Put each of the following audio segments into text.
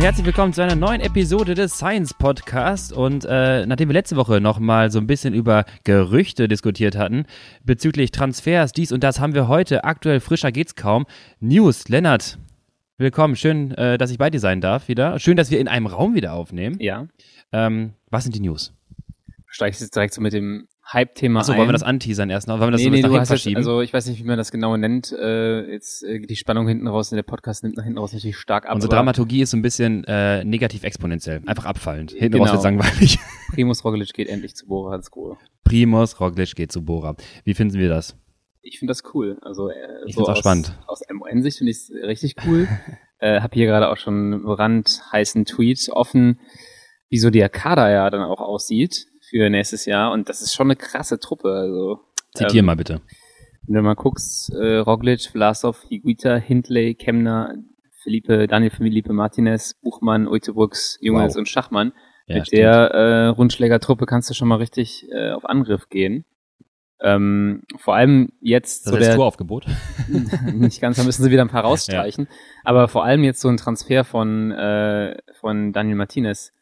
und herzlich willkommen zu einer neuen Episode des Science Podcast. Und äh, nachdem wir letzte Woche nochmal so ein bisschen über Gerüchte diskutiert hatten, bezüglich Transfers, dies und das, haben wir heute, aktuell frischer geht's kaum, News. Lennart, willkommen. Schön, äh, dass ich bei dir sein darf wieder. Schön, dass wir in einem Raum wieder aufnehmen. Ja. Ähm, was sind die News? Steigst jetzt direkt so mit dem Hype-Thema Achso, wollen wir das anteasern erst noch? Wollen wir das nee, so nee, nach hinten hast jetzt, verschieben? also ich weiß nicht, wie man das genau nennt. Äh, jetzt äh, die Spannung hinten raus, der Podcast nimmt nach hinten raus natürlich stark ab. Unsere Dramaturgie ist so ein bisschen äh, negativ exponentiell, einfach abfallend. Hinten Genau. raus wird langweilig. Primus Roglic geht endlich zu Bora Hansgrohe. Primus Roglic geht zu Bora. Wie finden wir das? Ich finde das cool. Also äh, Ich so auch aus, spannend. Aus MON-Sicht finde ich es richtig cool. äh, hab hier gerade auch schon einen brandheißen Tweet offen, wie so der Kader ja dann auch aussieht für nächstes Jahr. Und das ist schon eine krasse Truppe. Also Zitier Ähm, mal bitte. Wenn du mal guckst, äh, Roglic, Vlasov, Higuita, Hindley, Kemner, Felipe, Daniel Felipe Martinez, Buchmann, Uitebrooks, Jungels Wow. und Schachmann. Ja, Mit stimmt. der äh, Rundschlägertruppe kannst du schon mal richtig äh, auf Angriff gehen. Ähm, vor allem jetzt das so der, Touraufgebot. nicht ganz, da müssen sie wieder ein paar rausstreichen. Aber vor allem jetzt so ein Transfer von, äh, von Daniel Martinez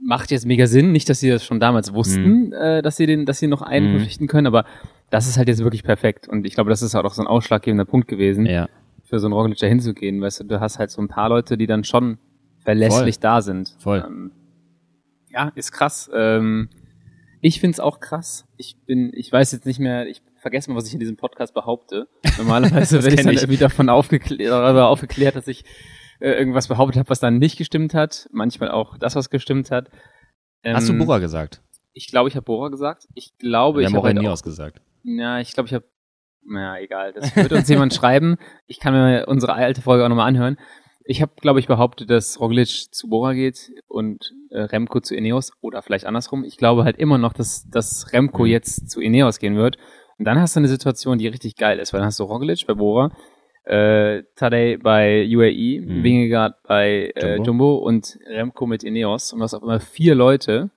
macht jetzt mega Sinn. Nicht, dass sie das schon damals wussten, äh, dass sie den, dass sie noch einen Mhm. verpflichten können, aber das ist halt jetzt wirklich perfekt. Und ich glaube, das ist halt auch so ein ausschlaggebender Punkt gewesen, ja. für so einen Roglic da hinzugehen. Weißt du, du hast halt so ein paar Leute, die dann schon verlässlich da sind. Voll. Ähm, ja, ist krass. Ähm, ich find's auch krass. Ich bin, ich weiß jetzt nicht mehr, ich vergesse mal, was ich in diesem Podcast behaupte. Normalerweise werde ich dann ich. irgendwie davon aufgeklärt, darüber aufgeklärt, dass ich äh, irgendwas behauptet habe, was dann nicht gestimmt hat. Manchmal auch das, was gestimmt hat. Hast du Ähm, Bora gesagt? Ich glaube, ich habe Bora gesagt. Ich glaube, Wir ich auch habe halt nie auch, ausgesagt. ja, ich glaube, ich habe, na egal, das wird uns jemand schreiben. Ich kann mir unsere alte Folge auch nochmal anhören. Ich habe, glaube ich, behauptet, dass Roglic zu Bora geht und äh, Remco zu Ineos oder vielleicht andersrum. Ich glaube halt immer noch, dass, dass Remco Mhm. jetzt zu Ineos gehen wird. Und dann hast du eine Situation, die richtig geil ist, weil dann hast du Roglic bei Bora, äh, Tadej bei UAE, Mhm. Wingegaard bei äh, Jumbo. Jumbo und Remco mit Ineos. Und hast auf einmal vier Leute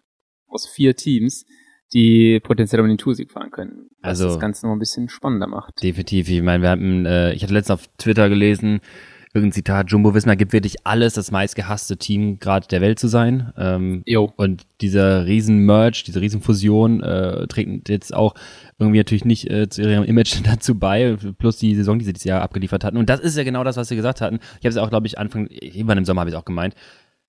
aus vier Teams, die potenziell um den Toursieg fahren können. Was Also- das Ganze noch ein bisschen spannender macht. Definitiv. Ich meine, wir hatten, äh, ich hatte letztens auf Twitter gelesen, irgendein Zitat, Jumbo Wismar gibt wirklich alles, das meistgehasste Team gerade der Welt zu sein. Ähm, Jo. und dieser riesen Merge, diese riesen Fusion äh, trägt jetzt auch irgendwie natürlich nicht äh, zu ihrem Image dazu bei, plus die Saison, die sie dieses Jahr abgeliefert hatten. Und das ist ja genau das, was sie gesagt hatten. Ich habe es auch, glaube ich, Anfang, irgendwann im Sommer habe ich es auch gemeint.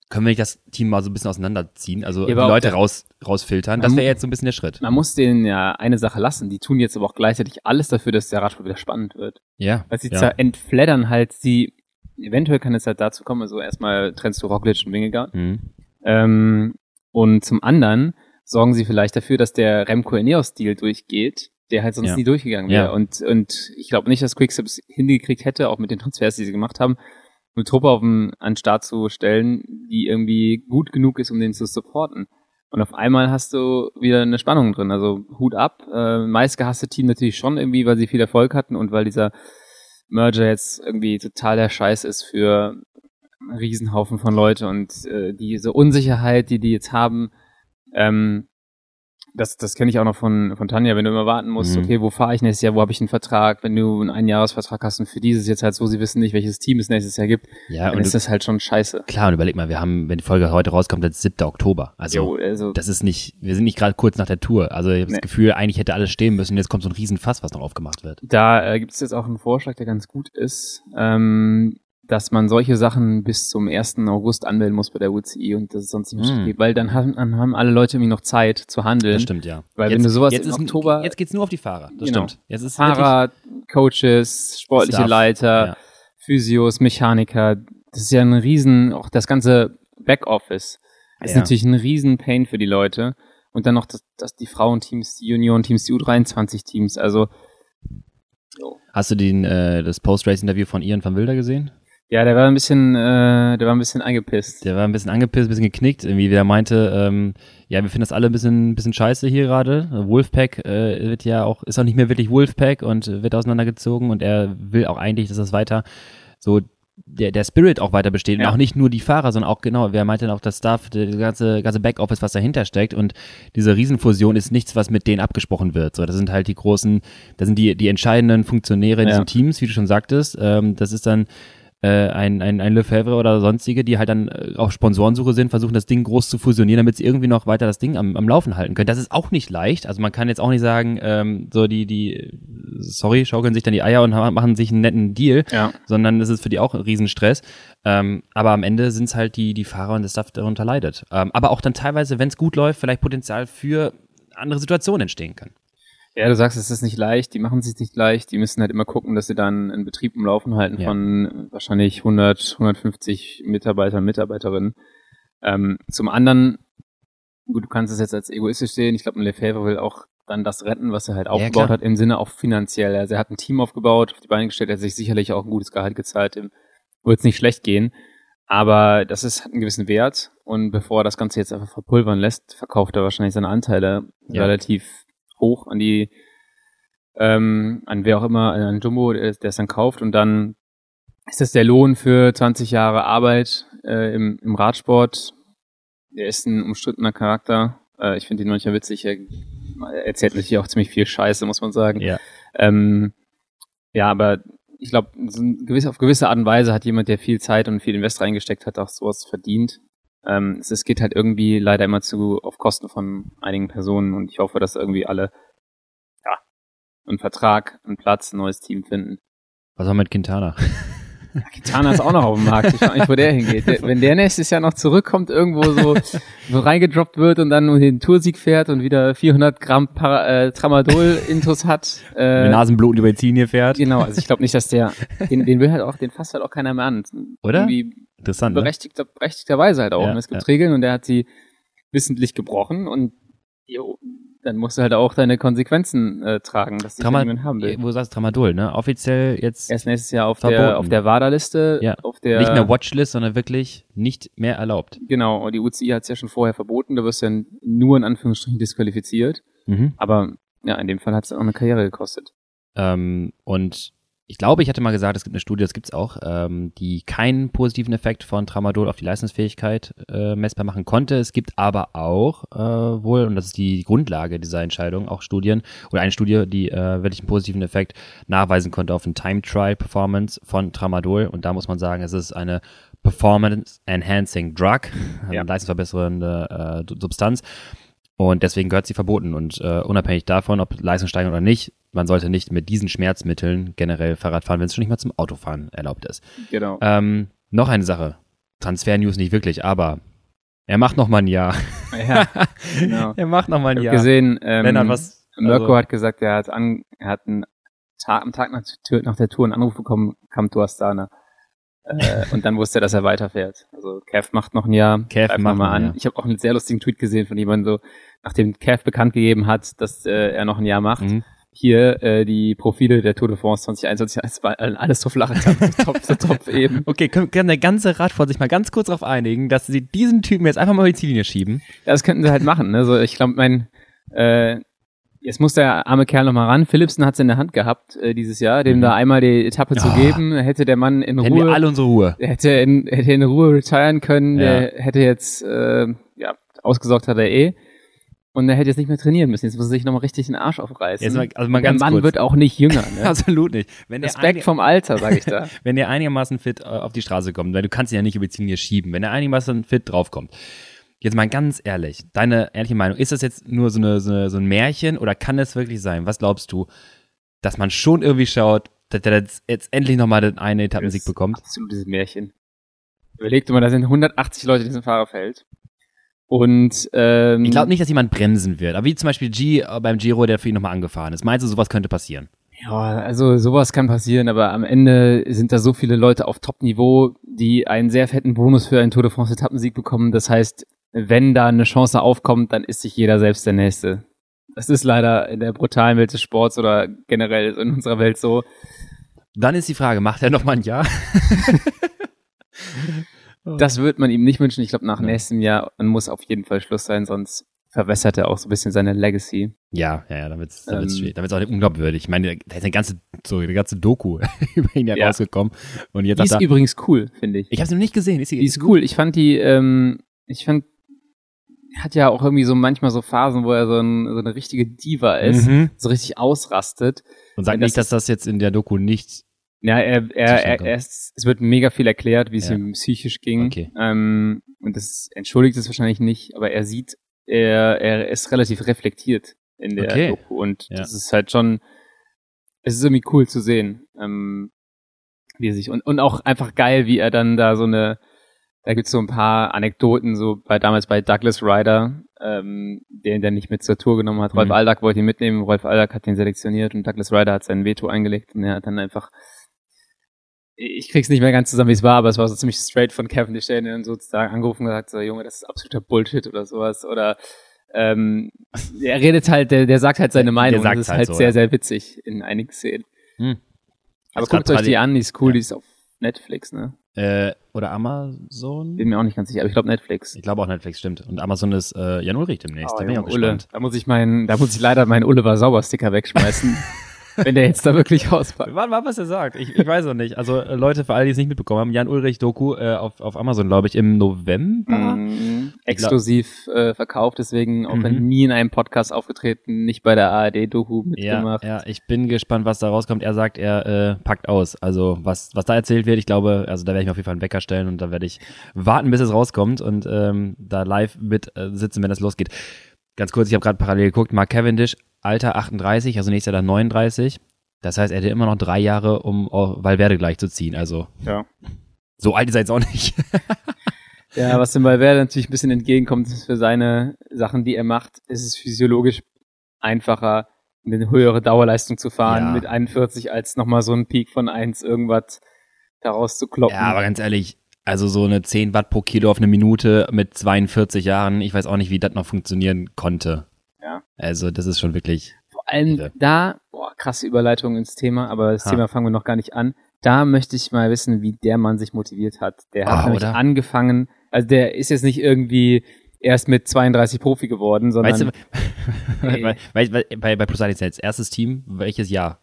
Können wir nicht das Team mal so ein bisschen auseinanderziehen, also Ja, die Leute raus, rausfiltern? Das wäre jetzt so ein bisschen der Schritt. Man muss denen ja eine Sache lassen. Die tun jetzt aber auch gleichzeitig alles dafür, dass der Radsport wieder spannend wird. Ja. Weil sie ja. entfleddern halt sie, eventuell kann es halt dazu kommen, also erstmal trennst du Roglic und Wingegaard. Mhm. Ähm, und zum anderen sorgen sie vielleicht dafür, dass der Remco Ineos-Deal durchgeht, der halt sonst Ja. nie durchgegangen wäre. Ja. Und, und ich glaube nicht, dass Quickstep es hingekriegt hätte, auch mit den Transfers, die sie gemacht haben, eine Truppe auf den, an den Start zu stellen, die irgendwie gut genug ist, um den zu supporten. Und auf einmal hast du wieder eine Spannung drin. Also Hut ab. Äh, meistgehasste Team natürlich schon irgendwie, weil sie viel Erfolg hatten und weil dieser Merger jetzt irgendwie total der Scheiß ist für einen Riesenhaufen von Leute und äh, diese Unsicherheit, die die jetzt haben, ähm, das, das kenne ich auch noch von, von Tanja, wenn du immer warten musst, Mhm. okay, wo fahre ich nächstes Jahr, wo habe ich einen Vertrag, wenn du einen Einjahresvertrag hast und für dieses jetzt halt so, sie wissen nicht, welches Team es nächstes Jahr gibt, Ja, dann und ist du, das halt schon scheiße. klar, und überleg mal, wir haben, wenn die Folge heute rauskommt, das ist 7. Oktober. Also, Jo, also das ist nicht, wir sind nicht gerade kurz nach der Tour. Also, ich habe Nee. das Gefühl, eigentlich hätte alles stehen müssen. Jetzt kommt so ein Riesenfass, was noch aufgemacht wird. Da äh, gibt es jetzt auch einen Vorschlag, der ganz gut ist, ähm, dass man solche Sachen bis zum 1. August anmelden muss bei der UCI und das ist sonst nicht mehr Mm. geht, weil dann haben, dann haben alle Leute irgendwie noch Zeit zu handeln. Das stimmt, ja. Weil jetzt, wenn du sowas jetzt im ist, Oktober- Jetzt geht's nur auf die Fahrer. Das Genau. stimmt. Jetzt ist Fahrer, Coaches, sportliche Staff, Leiter, ja. Physios, Mechaniker, das ist ja ein riesen, auch das ganze Backoffice ist Ja. natürlich ein riesen Pain für die Leute. Und dann noch das, das die Frauenteams, die Juniorenteams, die U23-Teams, also hast du den, äh, das Post-Race-Interview von Ian van Wilder gesehen? Ja, der war ein bisschen, äh, der war ein bisschen angepisst. Der war ein bisschen angepisst, ein bisschen geknickt, irgendwie, wie er meinte, ähm, ja, wir finden das alle ein bisschen, ein bisschen scheiße hier gerade. Wolfpack äh, wird ja auch, ist auch nicht mehr wirklich Wolfpack und wird auseinandergezogen und er will auch eigentlich, dass das weiter so der, der Spirit auch weiter besteht Ja. und auch nicht nur die Fahrer, sondern auch genau, wer meinte dann auch das Staff, das ganze, ganze Backoffice, was dahinter steckt und diese Riesenfusion ist nichts, was mit denen abgesprochen wird. So, das sind halt die großen, das sind die, die entscheidenden Funktionäre in Ja. diesen Teams, wie du schon sagtest. Ähm, das ist dann äh, ein, ein, ein Lefebvre oder sonstige, die halt dann äh, auf Sponsorensuche sind, versuchen das Ding groß zu fusionieren, damit sie irgendwie noch weiter das Ding am, am Laufen halten können. Das ist auch nicht leicht. Also man kann jetzt auch nicht sagen, ähm, so die, die, sorry, schaukeln sich dann die Eier und machen sich einen netten Deal, Ja. sondern das ist für die auch ein Riesenstress. Ähm, aber am Ende sind es halt die, die Fahrer und das Stuff darunter leidet. Ähm, aber auch dann teilweise, wenn es gut läuft, vielleicht Potenzial für andere Situationen entstehen kann. Ja, du sagst, es ist nicht leicht, die machen es sich nicht leicht, die müssen halt immer gucken, dass sie dann einen Betrieb im Laufen halten Ja. von wahrscheinlich 100, 150 Mitarbeitern, Mitarbeiterinnen. Ähm, zum anderen, gut, du kannst es jetzt als egoistisch sehen, ich glaube, ein Lefebvre will auch dann das retten, was er halt aufgebaut klar. hat, im Sinne auch finanziell. Also er hat ein Team aufgebaut, auf die Beine gestellt, er hat sich sicherlich auch ein gutes Gehalt gezahlt, dem wird es nicht schlecht gehen. Aber das ist, hat einen gewissen Wert und bevor er das Ganze jetzt einfach verpulvern lässt, verkauft er wahrscheinlich seine Anteile Ja. relativ hoch an die, ähm, an wer auch immer, an Jumbo, der es der es dann kauft und dann ist das der Lohn für 20 Jahre Arbeit äh, im, im Radsport. Er ist ein umstrittener Charakter. Äh, ich finde ihn manchmal witzig. Er erzählt natürlich auch ziemlich viel Scheiße, muss man sagen. Ja. Ähm, ja, aber ich glaube, so ein gewiss, auf gewisse Art und Weise hat jemand, der viel Zeit und viel Invest reingesteckt hat, auch sowas verdient. Ähm, es, es geht halt irgendwie leider immer zu auf Kosten von einigen Personen und ich hoffe, dass irgendwie alle ja, einen Vertrag, einen Platz, ein neues Team finden. Was war mit Quintana? Ja, Kitana ist auch noch auf dem Markt. Ich weiß nicht, wo der hingeht. Der, wenn der nächstes Jahr noch zurückkommt, irgendwo so, so reingedroppt wird und dann nur den Toursieg fährt und wieder 400 Gramm Para, äh, Tramadol-Intus hat. Mit Äh, Nasenbluten über die Ziellinie fährt. genau, also ich glaube nicht, dass der, den, den will halt auch, den fasst halt auch keiner mehr an. Oder? Irgendwie Interessant, ne? berechtigter, berechtigterweise halt auch. Ja, und es gibt ja. Regeln und der hat sie wissentlich gebrochen und jo, dann musst du halt auch deine Konsequenzen äh, tragen, dass Trama- niemand haben will. Wo sagst du Tramadol, ne? Offiziell jetzt Erst nächstes Jahr auf Verboten. der auf der WADA-Liste, Ja. auf der nicht mehr Watchlist, sondern wirklich nicht mehr erlaubt. Genau, und die UCI hat es ja schon vorher verboten, da wirst du dann nur in Anführungsstrichen disqualifiziert. Mhm. Aber ja, in dem Fall hat es auch eine Karriere gekostet. Ähm, und ich glaube, ich hatte mal gesagt, es gibt eine Studie, das gibt's auch, ähm, die keinen positiven Effekt von Tramadol auf die Leistungsfähigkeit äh, messbar machen konnte. Es gibt aber auch äh, wohl, und das ist die Grundlage dieser Entscheidung, auch Studien oder eine Studie, die äh, wirklich einen positiven Effekt nachweisen konnte auf ein Time Trial Performance von Tramadol. Und da muss man sagen, es ist eine Performance Enhancing Drug, also Ja. eine leistungsverbessernde äh, Substanz. Und deswegen gehört sie verboten. Und äh, unabhängig davon, ob Leistungssteigerung oder nicht, man sollte nicht mit diesen Schmerzmitteln generell Fahrrad fahren, wenn es schon nicht mal zum Autofahren erlaubt ist. Genau. Ähm, noch eine Sache. Transfer-News nicht wirklich, aber er macht noch mal ein Jahr. Ja, genau. er macht noch mal Ich ein habe Jahr. gesehen, ähm, Wenn er was. Mirko also- hat gesagt, er hat, an, er hat einen Tag, am Tag nach, der Tour- nach der Tour einen Anruf bekommen, kam tu Astana. Äh, und dann wusste er, dass er weiterfährt. Also Kev macht noch ein Jahr. Kev macht mal an. Jahr. Ich habe auch einen sehr lustigen Tweet gesehen von jemandem so, nachdem Kev bekannt gegeben hat, dass äh, er noch ein Jahr macht. Mhm. Hier äh, die Profile der Tour de France 2021, es war alles so flach, so top, so top eben. Okay, können, kann der ganze Radsport sich mal ganz kurz darauf einigen, dass sie diesen Typen jetzt einfach mal über die Ziellinie schieben? Ja, das könnten sie halt machen. Ne? So, ich glaube, mein äh, jetzt muss der arme Kerl noch mal ran. Philipsen hat es in der Hand gehabt äh, dieses Jahr, dem Mhm. da einmal die Etappe zu Ah. geben, hätte der Mann in Hätten wir Ruhe, alle unsere Ruhe. hätte in, hätte in Ruhe retiren können, Ja. der hätte jetzt äh, ja ausgesorgt hat er eh. Und er hätte jetzt nicht mehr trainieren müssen. Jetzt muss er sich nochmal richtig den Arsch aufreißen. Jetzt mal, also mal der Mann kurz. wird auch nicht jünger. Ne? Absolut nicht. Wenn Respekt vom Alter, sage ich da. wenn der einigermaßen fit äh, auf die Straße kommt, weil du kannst ihn ja nicht über die Ziellinie schieben, wenn er einigermaßen fit draufkommt. Jetzt mal ganz ehrlich, deine ehrliche Meinung, ist das jetzt nur so, eine, so, eine, so ein Märchen oder kann das wirklich sein? Was glaubst du, dass man schon irgendwie schaut, dass der jetzt, jetzt endlich nochmal den einen Etappensieg Das- bekommt? Absolutes Märchen. Überleg dir mal, da sind 180 Leute in diesem Fahrerfeld. Und ähm, Ich glaube nicht, dass jemand bremsen wird, aber wie zum Beispiel G äh, beim Giro, der für ihn nochmal angefahren ist. Meinst du, sowas könnte passieren? Ja, also sowas kann passieren, aber am Ende sind da so viele Leute auf Top-Niveau, die einen sehr fetten Bonus für einen Tour de France Etappensieg bekommen. Das heißt, wenn da eine Chance aufkommt, dann ist sich jeder selbst der Nächste. Das ist leider in der brutalen Welt des Sports oder generell in unserer Welt so. Dann ist die Frage, macht er nochmal ein Jahr? Das wird man ihm nicht wünschen. Ich glaube, nach Ja. nächstem Jahr muss auf jeden Fall Schluss sein, sonst verwässert er auch so ein bisschen seine Legacy. Ja, ja, ja, wird's, dann wird's Ähm, schwierig. Dann wird's auch nicht unglaubwürdig. Ich meine, da ist eine ganze, so, eine ganze Doku über ihn ja Ja. rausgekommen. Und jetzt Die sagt ist er, übrigens cool, finde ich. ich habe sie noch nicht gesehen. Ist sie, Die ist cool. Ich fand die, ähm, ich fand, hat ja auch irgendwie so manchmal so Phasen, wo er so, ein, so eine richtige Diva ist, Mhm. so richtig ausrastet. Und sag Das nicht, dass das jetzt in der Doku nicht Ja, er, er, er, er ist, es wird mega viel erklärt, wie es Ja. ihm psychisch ging. Okay. Ähm, und das entschuldigt es wahrscheinlich nicht, aber er sieht, er, er ist relativ reflektiert in der Okay. Doku und Ja. das ist halt schon, es ist irgendwie cool zu sehen, ähm, wie er sich und, und auch einfach geil, wie er dann da so eine, da gibt's so ein paar Anekdoten, so bei damals bei Douglas Ryder, ähm, den der nicht mit zur Tour genommen hat. Rolf Mhm. Aldag wollte ihn mitnehmen, Rolf Aldag hat ihn selektioniert und Douglas Ryder hat sein Veto eingelegt und er hat dann einfach ich krieg's nicht mehr ganz zusammen, wie es war, aber es war so ziemlich straight von Kevin der der ihn dann sozusagen angerufen und gesagt, so, Junge, das ist absoluter Bullshit oder sowas. Oder ähm, er redet halt, der, der sagt halt seine Der Meinung. sagt's das ist halt halt so, sehr, ja. sehr witzig in einigen Szenen. Hm. Aber guckt euch die an, die ist cool, Ja. die ist auf Netflix, ne? Äh, oder Amazon? Bin mir auch nicht ganz sicher, aber ich glaube Netflix. Ich glaube auch Netflix, stimmt. Und Amazon ist äh, Jan Ulrich demnächst. Oh, da bin ich auch Ulle, gespannt. da muss ich meinen, da muss ich leider meinen Oliver Sauber-Sticker wegschmeißen, wenn der jetzt da wirklich auspackt. Warte mal, was er sagt. Ich, ich weiß noch nicht. Also äh, Leute, für alle, die es nicht mitbekommen haben, Jan Ulrich Doku äh, auf, auf Amazon, glaube ich, im November. Mhm. Exklusiv äh, verkauft, deswegen auch wenn Mhm. nie in einem Podcast aufgetreten, nicht bei der ARD-Doku Ja, mitgemacht. ja, ich bin gespannt, was da rauskommt. Er sagt, er äh, packt aus. Also was, was da erzählt wird, ich glaube, also da werde ich mir auf jeden Fall einen Wecker stellen und da werde ich warten, bis es rauskommt und ähm, da live mit äh, sitzen, wenn es losgeht. Ganz kurz, ich habe gerade parallel geguckt, Mark Cavendish, Alter 38, also nächstes Jahr dann 39. Das heißt, er hätte immer noch drei Jahre, um Valverde gleich zu ziehen. Also Ja. so alt ist er jetzt auch nicht. Ja, was dem Valverde natürlich ein bisschen entgegenkommt, ist für seine Sachen, die er macht, ist es physiologisch einfacher, eine höhere Dauerleistung zu fahren Ja. mit 41 als nochmal so einen Peak von 1 irgendwas daraus zu kloppen. Ja, aber ganz ehrlich, also so eine 10 Watt pro Kilo auf eine Minute mit 42 Jahren, ich weiß auch nicht, wie das noch funktionieren konnte. Ja. Also das ist schon wirklich, Vor allem Ja. da, boah, krasse Überleitung ins Thema, aber das Ha. Thema fangen wir noch gar nicht an. Da möchte ich mal wissen, wie der Mann sich motiviert hat. Der hat Ah, nämlich oder? angefangen, also der ist jetzt nicht irgendwie erst mit 32 Profi geworden, sondern weißt du, Ey. weil, weil, weil, bei, bei Plus jetzt erstes Team, welches Jahr?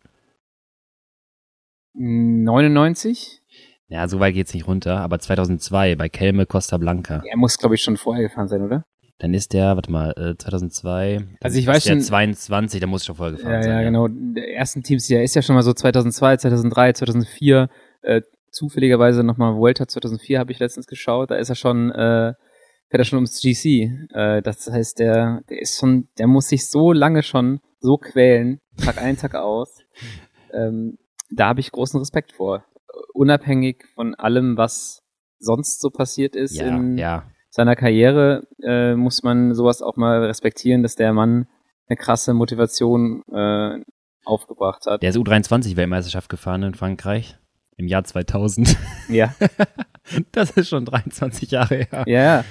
99? Ja, so weit geht's nicht runter, aber 2002 bei Kelme Costa Blanca. Er muss, glaube ich, schon vorher gefahren sein, oder? Dann ist der, warte mal, äh, 2002. dann Also ich weiß der schon- 22, der muss schon vorher gefahren Ja, sein. ja, genau. Der ersten Teams, der ist ja schon mal so 2002, 2003, 2004, äh, zufälligerweise nochmal Vuelta 2004 habe ich letztens geschaut, da ist er schon, äh, fährt er schon ums GC. Äh, das heißt, der, der ist schon, der muss sich so lange schon so quälen, Tag ein, Tag aus. Ähm, da habe ich großen Respekt vor. Unabhängig von allem, was sonst so passiert ist Ja, in ja. Seiner Karriere, äh, muss man sowas auch mal respektieren, dass der Mann eine krasse Motivation äh, aufgebracht hat. Der ist U23-Weltmeisterschaft gefahren in Frankreich im Jahr 2000. Ja, Das ist schon 23 Jahre her. ja, ja.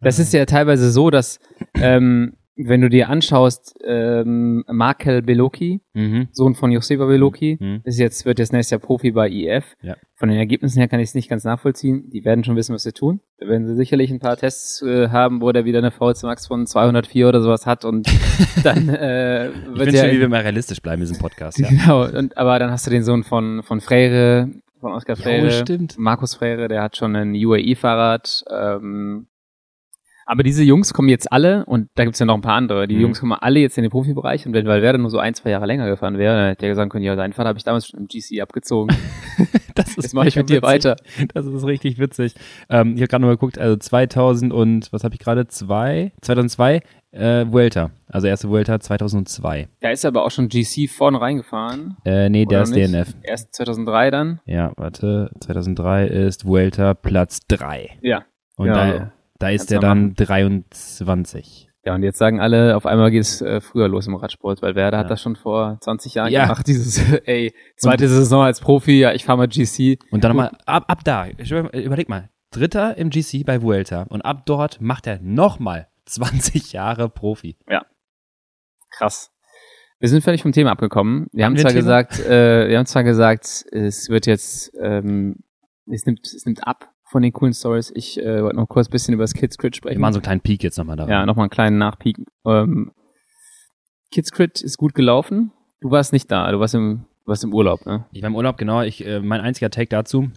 Das ist ja teilweise so, dass ähm, wenn du dir anschaust, ähm, Markel Beloki, Mhm. Sohn von Joseba Beloki, Mhm. ist jetzt, wird jetzt nächstes Jahr Profi bei IF. Ja. Von den Ergebnissen her kann ich es nicht ganz nachvollziehen. Die werden schon wissen, was sie tun. Da werden sie sicherlich ein paar Tests äh, haben, wo der wieder eine VZ Max von 204 oder sowas hat und dann äh, Ich wird finde ja schon, wie wir mal realistisch bleiben in diesem Podcast. Ja. Genau, und, aber dann hast du den Sohn von, von Freire, von Oskar Freire. stimmt. Markus Freire, der hat schon ein UAE-Fahrrad. Ähm, aber diese Jungs kommen jetzt alle, und da gibt's ja noch ein paar andere, die Mhm. Jungs kommen alle jetzt in den Profibereich und wenn Valverde nur so ein, zwei Jahre länger gefahren wäre, dann hätte er sagen können, ja, deinen Vater habe ich damals schon im GC abgezogen. Das Jetzt mache ich mit dir witzig. weiter. Das ist richtig witzig. Ähm, ich habe gerade mal geguckt, also 2000 und, was habe ich gerade? Zwei? 2002 äh, Vuelta. Also erste Vuelta 2002. Da ist er aber auch schon GC vorne reingefahren. Äh, nee, der ist nicht? DNF. Erst 2003 dann. Ja, warte. 2003 ist Vuelta Platz 3. Ja. Und Ja, da, da ist du dann 23. Ja, und jetzt sagen alle, auf einmal geht es äh, früher los im Radsport, weil Werder Ja. hat das schon vor 20 Jahren Ja. gemacht, dieses, ey, zweite Saison als Profi, ja, ich fahr mal GC. Und dann nochmal, ab, ab da, überleg mal, Dritter im GC bei Vuelta. Und ab dort macht er nochmal 20 Jahre Profi. Krass. Wir sind völlig vom Thema abgekommen. Wir haben wir zwar Thema? gesagt, äh, wir haben zwar gesagt, es wird jetzt, ähm, es nimmt, es nimmt ab von den coolen Stories. Ich äh, wollte noch kurz ein bisschen über das Kids Crit Wir sprechen. machen so einen kleinen Peak jetzt nochmal da. ja, nochmal einen kleinen Nachpeak. Ähm, Kids Crit ist gut gelaufen. Du warst nicht da, du warst im, du warst im Urlaub, ne? Ich war im Urlaub, genau. Ich, äh, mein einziger Take dazu.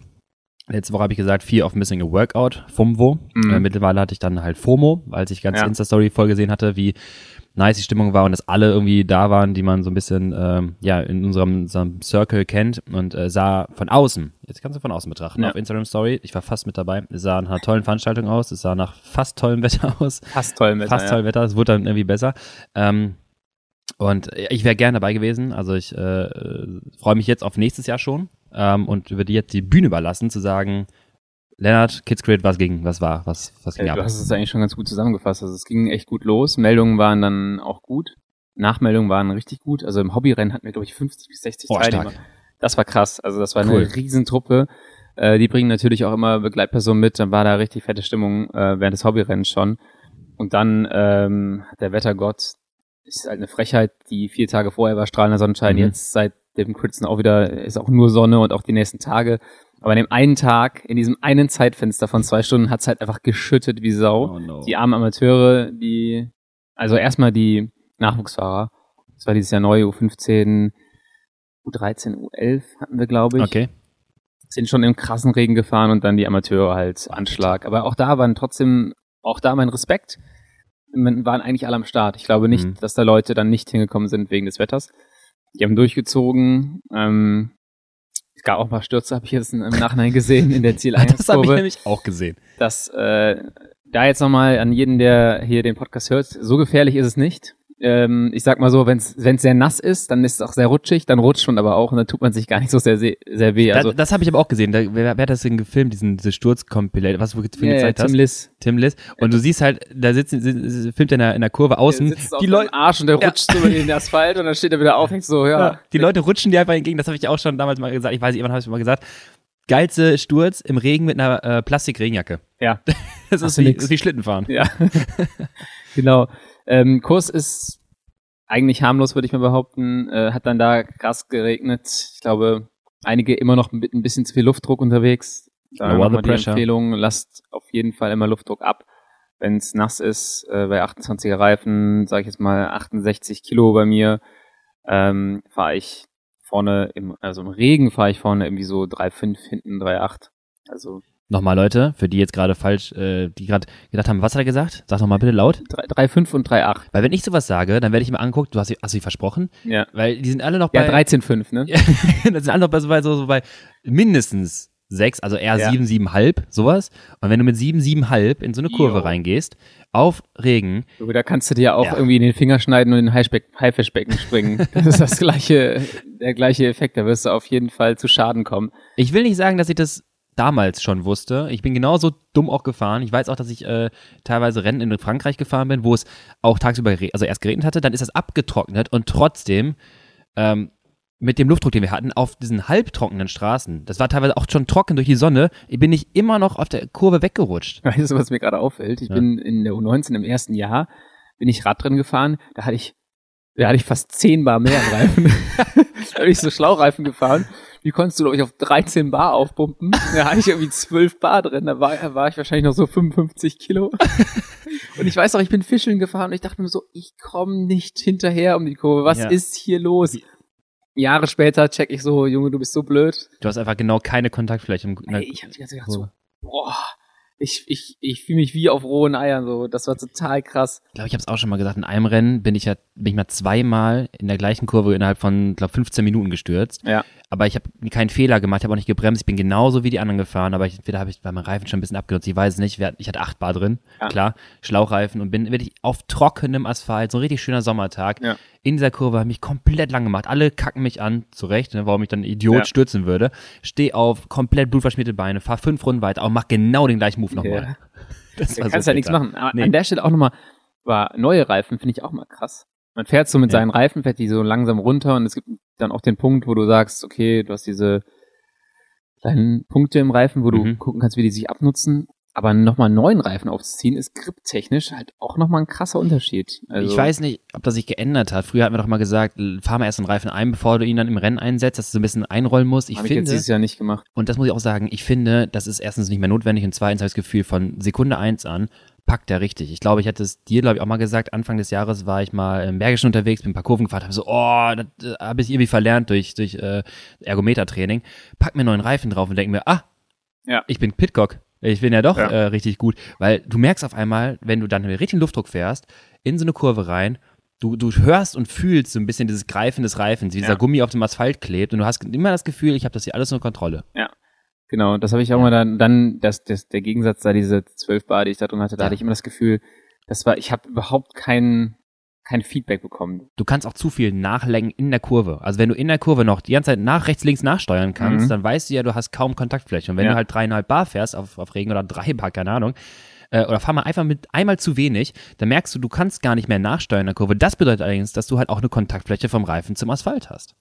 Letzte Woche habe ich gesagt, Fear of Missing a Workout, FOMO. Mhm. Äh, mittlerweile hatte ich dann halt FOMO, als ich ganz Ja. Insta-Story voll gesehen hatte, wie nice die Stimmung war und dass alle irgendwie da waren, die man so ein bisschen ähm, ja in unserem, unserem Circle kennt und äh, sah von außen, jetzt kannst du von außen betrachten, Ja. auf Instagram Story, ich war fast mit dabei, es sah nach einer tollen Veranstaltung aus, es sah nach fast tollem Wetter aus, Fast toll mit. fast tollem Wetter, es wurde dann irgendwie besser. Ähm, und ich wäre gern dabei gewesen, also ich äh, freue mich jetzt auf nächstes Jahr schon ähm, und würde jetzt die Bühne überlassen, zu sagen, Lennart, Kids Create, was ging, was war, was, was ging Ja, ab? du hast es eigentlich schon ganz gut zusammengefasst. Also es ging echt gut los. Meldungen waren dann auch gut. Nachmeldungen waren richtig gut. Also im Hobbyrennen hatten wir, glaube ich, 50 bis 60 Boah, Teilnehmer. stark. Das war krass. Also das war Cool. eine Riesentruppe. Äh, die bringen natürlich auch immer Begleitpersonen mit. Dann war da richtig fette Stimmung äh, während des Hobbyrennens schon. Und dann ähm, hat der Wettergott, ist halt eine Frechheit, die vier Tage vorher war strahlender Sonnenschein. Mhm. Jetzt seit dem Kritzen auch wieder ist auch nur Sonne und auch die nächsten Tage. Aber an dem einen Tag, in diesem einen Zeitfenster von zwei Stunden, hat's halt einfach geschüttet wie Sau Oh no. die armen Amateure, die, also erstmal die Nachwuchsfahrer. Das war dieses Jahr neu, U15, U13, U11 hatten wir, glaube ich. Okay. Sind schon im krassen Regen gefahren und dann die Amateure halt Anschlag. Aber auch da waren trotzdem, auch da mein Respekt. Man- Waren eigentlich alle am Start. Ich glaube nicht, Mhm. dass da Leute dann nicht hingekommen sind wegen des Wetters. Die haben durchgezogen. Ähm, es gab auch paar Stürze, habe ich jetzt im Nachhinein gesehen in der Das habe ich Zieleingangskurve nämlich auch gesehen. dass äh, da jetzt nochmal an jeden, der hier den Podcast hört, so gefährlich ist es nicht. Ähm, ich sag mal so, wenn es sehr nass ist, dann ist es auch sehr rutschig, dann rutscht man aber auch und dann tut man sich gar nicht so sehr, sehr, weh. Also, das das habe ich aber auch gesehen. Da, wer, wer hat das denn gefilmt, diesen diese Sturz-Compilate, was du für ja, ja, gezeigt Tim hast? Liss. Tim Liss. Und du siehst halt, da sitzen, si- filmt er in der, in der Kurve außen. Der sitzt Die Leute, Arsch und der Ja. rutscht so über den Asphalt und dann steht er wieder auf und so, ja. ja, die Leute rutschen dir einfach entgegen. Das habe ich auch schon damals mal gesagt. Ich weiß nicht, irgendwann habe ich mal gesagt. Geilste Sturz im Regen mit einer äh, Plastikregenjacke. Ja. Das ist wie, das ist wie Schlittenfahren. Ja, genau. Ähm, Kurs ist eigentlich harmlos, würde ich mal behaupten. Äh, hat dann da krass geregnet. Ich glaube, einige immer noch mit ein bisschen zu viel Luftdruck unterwegs. Da nochmal die pressure. Empfehlung, lasst auf jeden Fall immer Luftdruck ab. Wenn es nass ist, äh, bei 28er Reifen, sage ich jetzt mal 68 Kilo bei mir, ähm, fahre ich vorne, im, also im Regen fahre ich vorne irgendwie so 3,5, hinten 3,8. Also Nochmal, Leute, für die jetzt gerade falsch, äh, die gerade gedacht haben, was hat er gesagt? Sag nochmal bitte laut. 3 3,5 und 3,8. Weil wenn ich sowas sage, dann werde ich immer angeguckt, du hast, hast du sie versprochen? Ja. Weil die sind alle noch Ja, bei. 13,5, ne? Ja, das sind alle noch bei so, bei so, bei mindestens sechs, also eher Ja. sieben, siebenhalb, sowas. Und wenn du mit sieben, siebenhalb in so eine Kurve Jo. reingehst, auf Regen, Du, da kannst du dir auch Ja. irgendwie in den Finger schneiden und in den Haifischbeck Haifischbecken springen. Das ist das gleiche, der gleiche Effekt. Da wirst du auf jeden Fall zu Schaden kommen. Ich will nicht sagen, dass ich das damals schon wusste. Ich bin genauso dumm auch gefahren. Ich weiß auch, dass ich äh, teilweise Rennen in Frankreich gefahren bin, wo es auch tagsüber, also erst geregnet hatte, dann ist das abgetrocknet und trotzdem ähm, mit dem Luftdruck, den wir hatten, auf diesen halbtrockenen Straßen, das war teilweise auch schon trocken durch die Sonne, bin ich immer noch auf der Kurve weggerutscht. Weißt du, was mir gerade auffällt? Ich Ja. bin in der U19 im ersten Jahr, bin ich Radrennen gefahren, da hatte ich, da hatte ich fast 10 Bar mehr Reifen. da bin ich so Schlauchreifen gefahren. Die konntest du, glaube ich, auf 13 Bar aufpumpen. Da hatte ich irgendwie 12 Bar drin. Da war, da war ich wahrscheinlich noch so 55 Kilo. Und ich weiß auch, ich bin Fischeln gefahren und ich dachte mir so, ich komme nicht hinterher um die Kurve. Was Ja. ist hier los? Jahre später check ich so, Junge, du bist so blöd. Du hast einfach genau keine Kontaktfläche im Ey, ich hab die ganze Zeit gedacht so, boah, ich, ich, ich fühle mich wie auf rohen Eiern so. Das war total krass. Ich glaube, ich habe es auch schon mal gesagt, in einem Rennen bin ich ja bin ich mal zweimal in der gleichen Kurve innerhalb von, glaube 15 Minuten gestürzt. Ja. Aber ich habe keinen Fehler gemacht, ich habe auch nicht gebremst, ich bin genauso wie die anderen gefahren, aber ich, entweder habe ich bei meinem Reifen schon ein bisschen abgenutzt, ich weiß es nicht, ich hatte 8 Bar drin, Ja. klar, Schlauchreifen und bin wirklich auf trockenem Asphalt, so ein richtig schöner Sommertag. Ja. In dieser Kurve habe mich komplett lang gemacht. Alle kacken mich an, zu Recht, ne, warum ich dann Idiot Ja. stürzen würde. Steh auf, komplett blutverschmierte Beine, fahr fünf Runden weiter und mach genau den gleichen Move nochmal. Ja. Das Da kannst so ja nichts machen. Aber Nee. an der Stelle auch nochmal, war neue Reifen finde ich auch mal krass. Man fährt so mit Ja. seinen Reifen, fährt die so langsam runter und es gibt dann auch den Punkt, wo du sagst, okay, du hast diese kleinen Punkte im Reifen, wo du Mhm. gucken kannst, wie die sich abnutzen. Aber nochmal einen neuen Reifen aufzuziehen, ist griptechnisch halt auch nochmal ein krasser Unterschied. Also, ich weiß nicht, ob das sich geändert hat. Früher hatten wir doch mal gesagt, fahr mal erst einen Reifen ein, bevor du ihn dann im Rennen einsetzt, dass du so ein bisschen einrollen musst. Ich Hab ich jetzt finde, dieses Jahr nicht gemacht. und das muss ich auch sagen, ich finde, das ist erstens nicht mehr notwendig und zweitens habe ich das Gefühl, von Sekunde eins an packt er richtig. Ich glaube, ich hatte es dir, glaube ich, auch mal gesagt, Anfang des Jahres war ich mal im Bergischen unterwegs, bin ein paar Kurven gefahren, habe so, oh, das äh, habe ich irgendwie verlernt durch, durch äh, Ergometertraining. Pack mir einen neuen Reifen drauf und denke mir, ah, Ja. ich bin Pitcock. Ich bin ja doch Ja. Äh, richtig gut, weil du merkst auf einmal, wenn du dann mit richtigen Luftdruck fährst, in so eine Kurve rein, du, du hörst und fühlst so ein bisschen dieses Greifen des Reifens, wie dieser Ja. Gummi auf dem Asphalt klebt und du hast immer das Gefühl, ich habe das hier alles unter Kontrolle. Genau, das habe ich auch Ja. mal dann, dann das, das, der Gegensatz da, diese 12 Bar, die ich da drin hatte, da Ja. hatte ich immer das Gefühl, das war, ich habe überhaupt kein, kein Feedback bekommen. Du kannst auch zu viel nachlenken in der Kurve. Also wenn du in der Kurve noch die ganze Zeit nach rechts, links nachsteuern kannst, Mhm. dann weißt du ja, du hast kaum Kontaktfläche. Und wenn Ja. du halt dreieinhalb Bar fährst auf, auf Regen oder drei Bar, keine Ahnung, äh, oder fahr mal einfach mit einmal zu wenig, dann merkst du, du kannst gar nicht mehr nachsteuern in der Kurve. Das bedeutet allerdings, dass du halt auch eine Kontaktfläche vom Reifen zum Asphalt hast.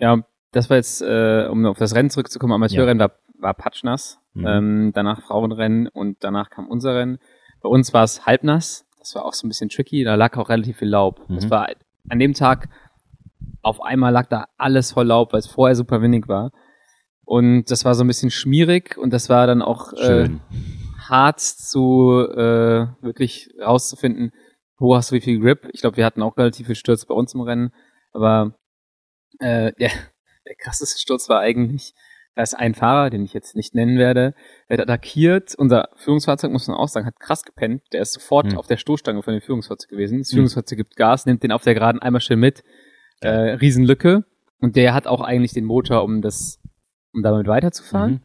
Ja, das war jetzt, äh, um auf das Rennen zurückzukommen, Amateurrennen war, war patschnass, Mhm. ähm, danach Frauenrennen und danach kam unser Rennen. Bei uns war es halbnass, das war auch so ein bisschen tricky, da lag auch relativ viel Laub. Mhm. Das war an dem Tag, auf einmal lag da alles voll Laub, weil es vorher super windig war. Und das war so ein bisschen schmierig und das war dann auch äh, hart zu äh, wirklich rauszufinden, wo hast du wie viel Grip. Ich glaube, wir hatten auch relativ viel Sturz bei uns im Rennen, aber äh, der, der krasseste Sturz war eigentlich, da ist ein Fahrer, den ich jetzt nicht nennen werde, der hat attackiert. Unser Führungsfahrzeug, muss man auch sagen, hat krass gepennt. Der ist sofort Hm. auf der Stoßstange von dem Führungsfahrzeug gewesen. Das Hm. Führungsfahrzeug gibt Gas, nimmt den auf der Geraden einmal schnell mit. Äh, Riesenlücke. Und der hat auch eigentlich den Motor, um das, um damit weiterzufahren. Mhm.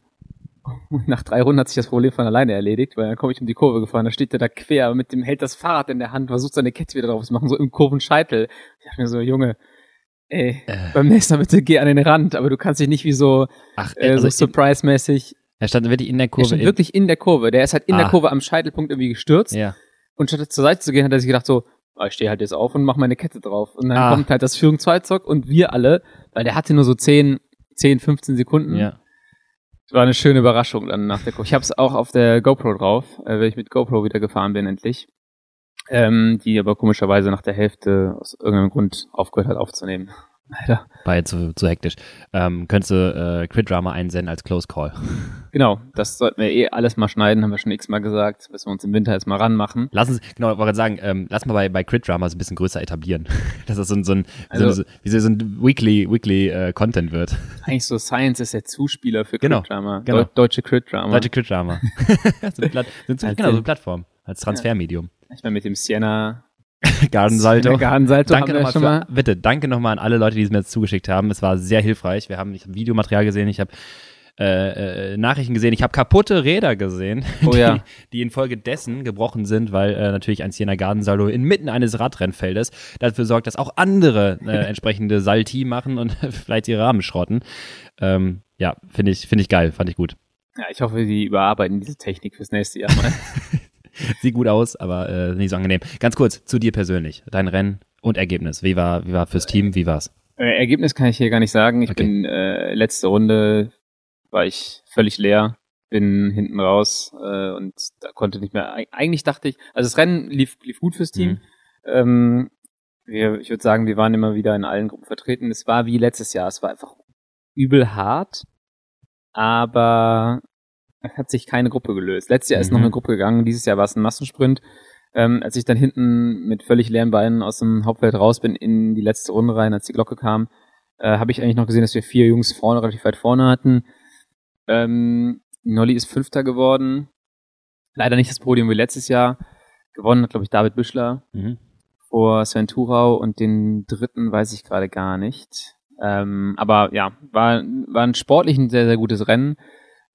Und nach drei Runden hat sich das Problem von alleine erledigt, weil dann komme ich um die Kurve gefahren, da steht der da quer mit dem, hält das Fahrrad in der Hand, versucht seine Kette wieder drauf zu machen, so im Kurvenscheitel. Ich dachte mir so, Junge, ey, Äh, beim nächsten Mal bitte geh an den Rand, aber du kannst dich nicht wie so, ach, äh, also so surprise-mäßig, er stand wirklich in der er Kurve. stand in- wirklich in der Kurve, der ist halt in Ah. der Kurve am Scheitelpunkt irgendwie gestürzt ja. und statt zur Seite zu gehen, hat er sich gedacht so, ah, ich stehe halt jetzt auf und mach meine Kette drauf. Und dann Ah. kommt halt das Führungsfahrzeug und wir alle, weil der hatte nur so 10, 10, 15 Sekunden, ja. war eine schöne Überraschung dann nach der Kurve. Ich habe es auch auf der GoPro drauf, äh, wenn ich mit GoPro wieder gefahren bin endlich. Ähm, die aber komischerweise nach der Hälfte aus irgendeinem Grund aufgehört hat aufzunehmen. Leider. War jetzt zu, zu hektisch. Ähm, könntest du äh, Crit Drama einsenden als Close Call. Genau, das sollten wir eh alles mal schneiden, haben wir schon x-mal gesagt. Müssen wir uns im Winter jetzt mal ranmachen. Lass uns, genau, ich wollte gerade sagen, ähm, lass mal bei, bei Crit Drama so ein bisschen größer etablieren. Dass das so ein, so ein, Also- so, wie so ein Weekly, Weekly äh, Content wird. Eigentlich so Science ist der Zuspieler für Genau, Crit Drama. genau. Deu deutsche Crit Drama. Deutsche Crit Drama. so eine Platt, so, Als genau, so eine Plattform. Als Transfermedium. Ich meine, mit dem Sienna Garden Salto. Gardensalto Danke nochmal schon für, mal. bitte, danke nochmal an alle Leute, die es mir jetzt zugeschickt haben. Es war sehr hilfreich. Wir haben, ich habe Videomaterial gesehen, ich habe äh, äh, Nachrichten gesehen, ich habe kaputte Räder gesehen, Oh die, ja. die infolgedessen gebrochen sind, weil äh, natürlich ein Siena Garden Salto inmitten eines Radrennfeldes dafür sorgt, dass auch andere äh, entsprechende Salti machen und vielleicht ihre Rahmen schrotten. Ähm, ja, finde ich, finde ich geil, fand ich gut. Ja, ich hoffe, die überarbeiten diese Technik fürs nächste Jahr mal. Sieht gut aus, aber äh, nicht so angenehm. Ganz kurz zu dir persönlich, dein Rennen und Ergebnis. Wie war, wie war fürs Team? Wie war's? Äh, Ergebnis kann ich hier gar nicht sagen. Ich Okay. bin äh, letzte Runde war ich völlig leer, bin hinten raus äh, und da konnte nicht mehr. eig- Eigentlich dachte ich, also das Rennen lief, lief gut fürs Team. Mhm. Ähm, wir, ich würde sagen, wir waren immer wieder in allen Gruppen vertreten. Es war wie letztes Jahr. Es war einfach übel hart, aber hat sich keine Gruppe gelöst. Letztes Jahr ist Mhm. noch eine Gruppe gegangen. Dieses Jahr war es ein Massensprint. Ähm, als ich dann hinten mit völlig leeren Beinen aus dem Hauptfeld raus bin in die letzte Runde rein, als die Glocke kam, äh, habe ich eigentlich noch gesehen, dass wir vier Jungs vorne relativ weit vorne hatten. Ähm, Nolly ist Fünfter geworden. Leider nicht das Podium wie letztes Jahr. Gewonnen hat, glaube ich, David Büschler Mhm. vor Sven Thurau und den dritten weiß ich gerade gar nicht. Ähm, aber ja, war, war ein sportlich ein sehr, sehr gutes Rennen,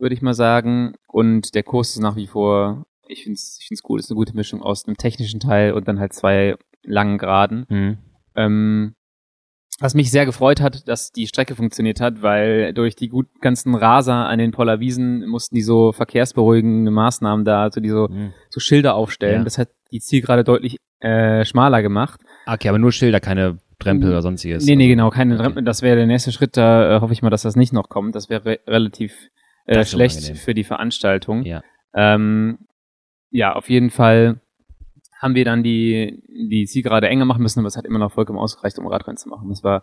würde ich mal sagen. Und der Kurs ist nach wie vor, ich finde es ich find's cool, ist eine gute Mischung aus einem technischen Teil und dann halt zwei langen Geraden. Mhm. Ähm, was mich sehr gefreut hat, dass die Strecke funktioniert hat, weil durch die gut ganzen Raser an den Pollerwiesen mussten die so verkehrsberuhigende Maßnahmen da, also die so, Mhm. so Schilder aufstellen. Ja. Das hat die Zielgerade deutlich äh, schmaler gemacht. Okay, aber nur Schilder, keine Drempel oder sonstiges. Nee, nee, Also, genau, keine okay. Rampe. Das wäre der nächste Schritt, da äh, hoffe ich mal, dass das nicht noch kommt. Das wäre re relativ äh, schlecht unangenehm. für die Veranstaltung. Ja. Ähm, ja, auf jeden Fall haben wir dann die, die Zielgerade enger machen müssen, aber es hat immer noch vollkommen ausgereicht, um Radrennen zu machen. Das war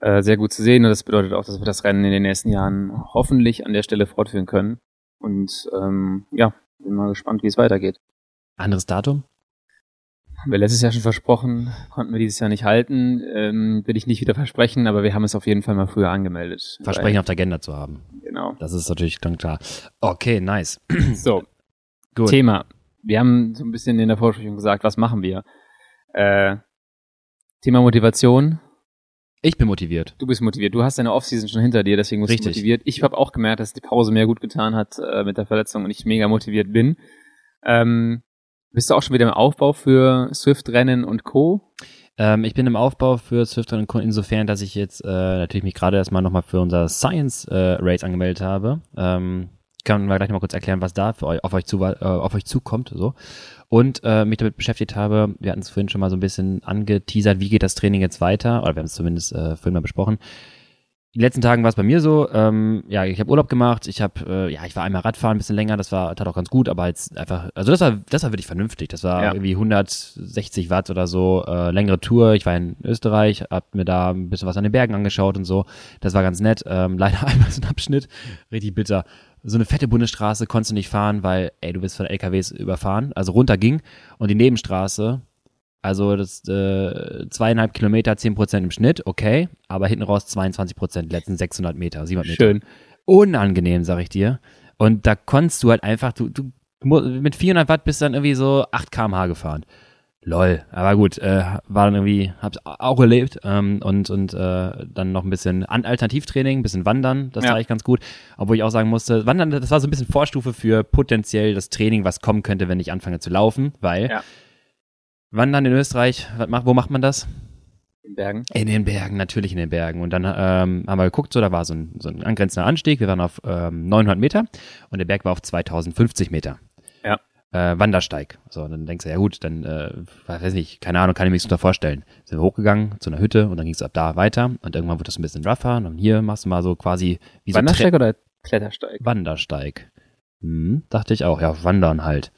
äh, sehr gut zu sehen und das bedeutet auch, dass wir das Rennen in den nächsten Jahren hoffentlich an der Stelle fortführen können. Und ähm, ja, bin mal gespannt, wie es weitergeht. Anderes Datum? Haben wir letztes Jahr schon versprochen, konnten wir dieses Jahr nicht halten. Ähm, will ich nicht wieder versprechen, aber wir haben es auf jeden Fall mal früher angemeldet. Versprechen auf der Agenda zu haben. Genau. Das ist natürlich dann klar. Okay, nice. So, Gut. Thema. Wir haben so ein bisschen in der Vorsprechung gesagt, was machen wir? Äh, Thema Motivation. Ich bin motiviert. Du bist motiviert. Du hast deine Offseason schon hinter dir, deswegen bist Richtig. du motiviert. Ich habe auch gemerkt, dass die Pause mir gut getan hat äh, mit der Verletzung und ich mega motiviert bin. Ähm, bist du auch schon wieder im Aufbau für Swift-Rennen und Co.? Ähm, ich bin im Aufbau für Swift und Co. insofern, dass ich jetzt äh, natürlich mich gerade erstmal nochmal für unser Science äh, Race angemeldet habe. Ähm, ich kann mal gleich nochmal kurz erklären, was da für euch, auf, euch zu, äh, auf euch zukommt. So. Und äh, mich damit beschäftigt habe, wir hatten es vorhin schon mal so ein bisschen angeteasert, wie geht das Training jetzt weiter, oder wir haben es zumindest äh, vorhin mal besprochen. In den letzten Tagen war es bei mir so, ähm, ja, ich habe Urlaub gemacht, ich habe, äh, ja, ich war einmal Radfahren ein bisschen länger, das war tat auch ganz gut, aber jetzt einfach, also das war, das war wirklich vernünftig. Das war Ja. irgendwie 160 Watt oder so, äh, längere Tour. Ich war in Österreich, hab mir da ein bisschen was an den Bergen angeschaut und so. Das war ganz nett. Ähm, leider einmal so ein Abschnitt, richtig bitter. So eine fette Bundesstraße konntest du nicht fahren, weil, ey, du bist von LKWs überfahren, also runter ging und die Nebenstraße, also das äh, zweieinhalb Kilometer, 10 Prozent im Schnitt, okay, aber hinten raus 22 Prozent, letzten 600 Meter, 700 Meter. Schön. Unangenehm, sag ich dir. Und da konntest du halt einfach, du, du mit 400 Watt bist du dann irgendwie so 8 kmh gefahren. Lol, aber gut, äh, war dann irgendwie, hab's auch erlebt ähm, und und äh, dann noch ein bisschen An Alternativtraining, ein bisschen Wandern, das Ja. war echt ganz gut. Obwohl ich auch sagen musste, Wandern, das war so ein bisschen Vorstufe für potenziell das Training, was kommen könnte, wenn ich anfange zu laufen, weil Ja. Wandern in Österreich, macht, wo macht man das? In Bergen. In den Bergen, natürlich in den Bergen. Und dann ähm, haben wir geguckt, so da war so ein, so ein angrenzender Anstieg. Wir waren auf ähm, 900 Meter und der Berg war auf 2050 Meter. Ja. Äh, Wandersteig. So, dann denkst du, ja gut, dann, äh, weiß nicht, keine Ahnung, kann ich mir nichts unter vorstellen. Sind wir hochgegangen zu einer Hütte und dann ging es ab da weiter und irgendwann wurde das ein bisschen rougher und hier machst du mal so quasi wie so Wandersteig Tre- oder Klettersteig? Wandersteig. Hm, dachte ich auch, ja, wandern halt.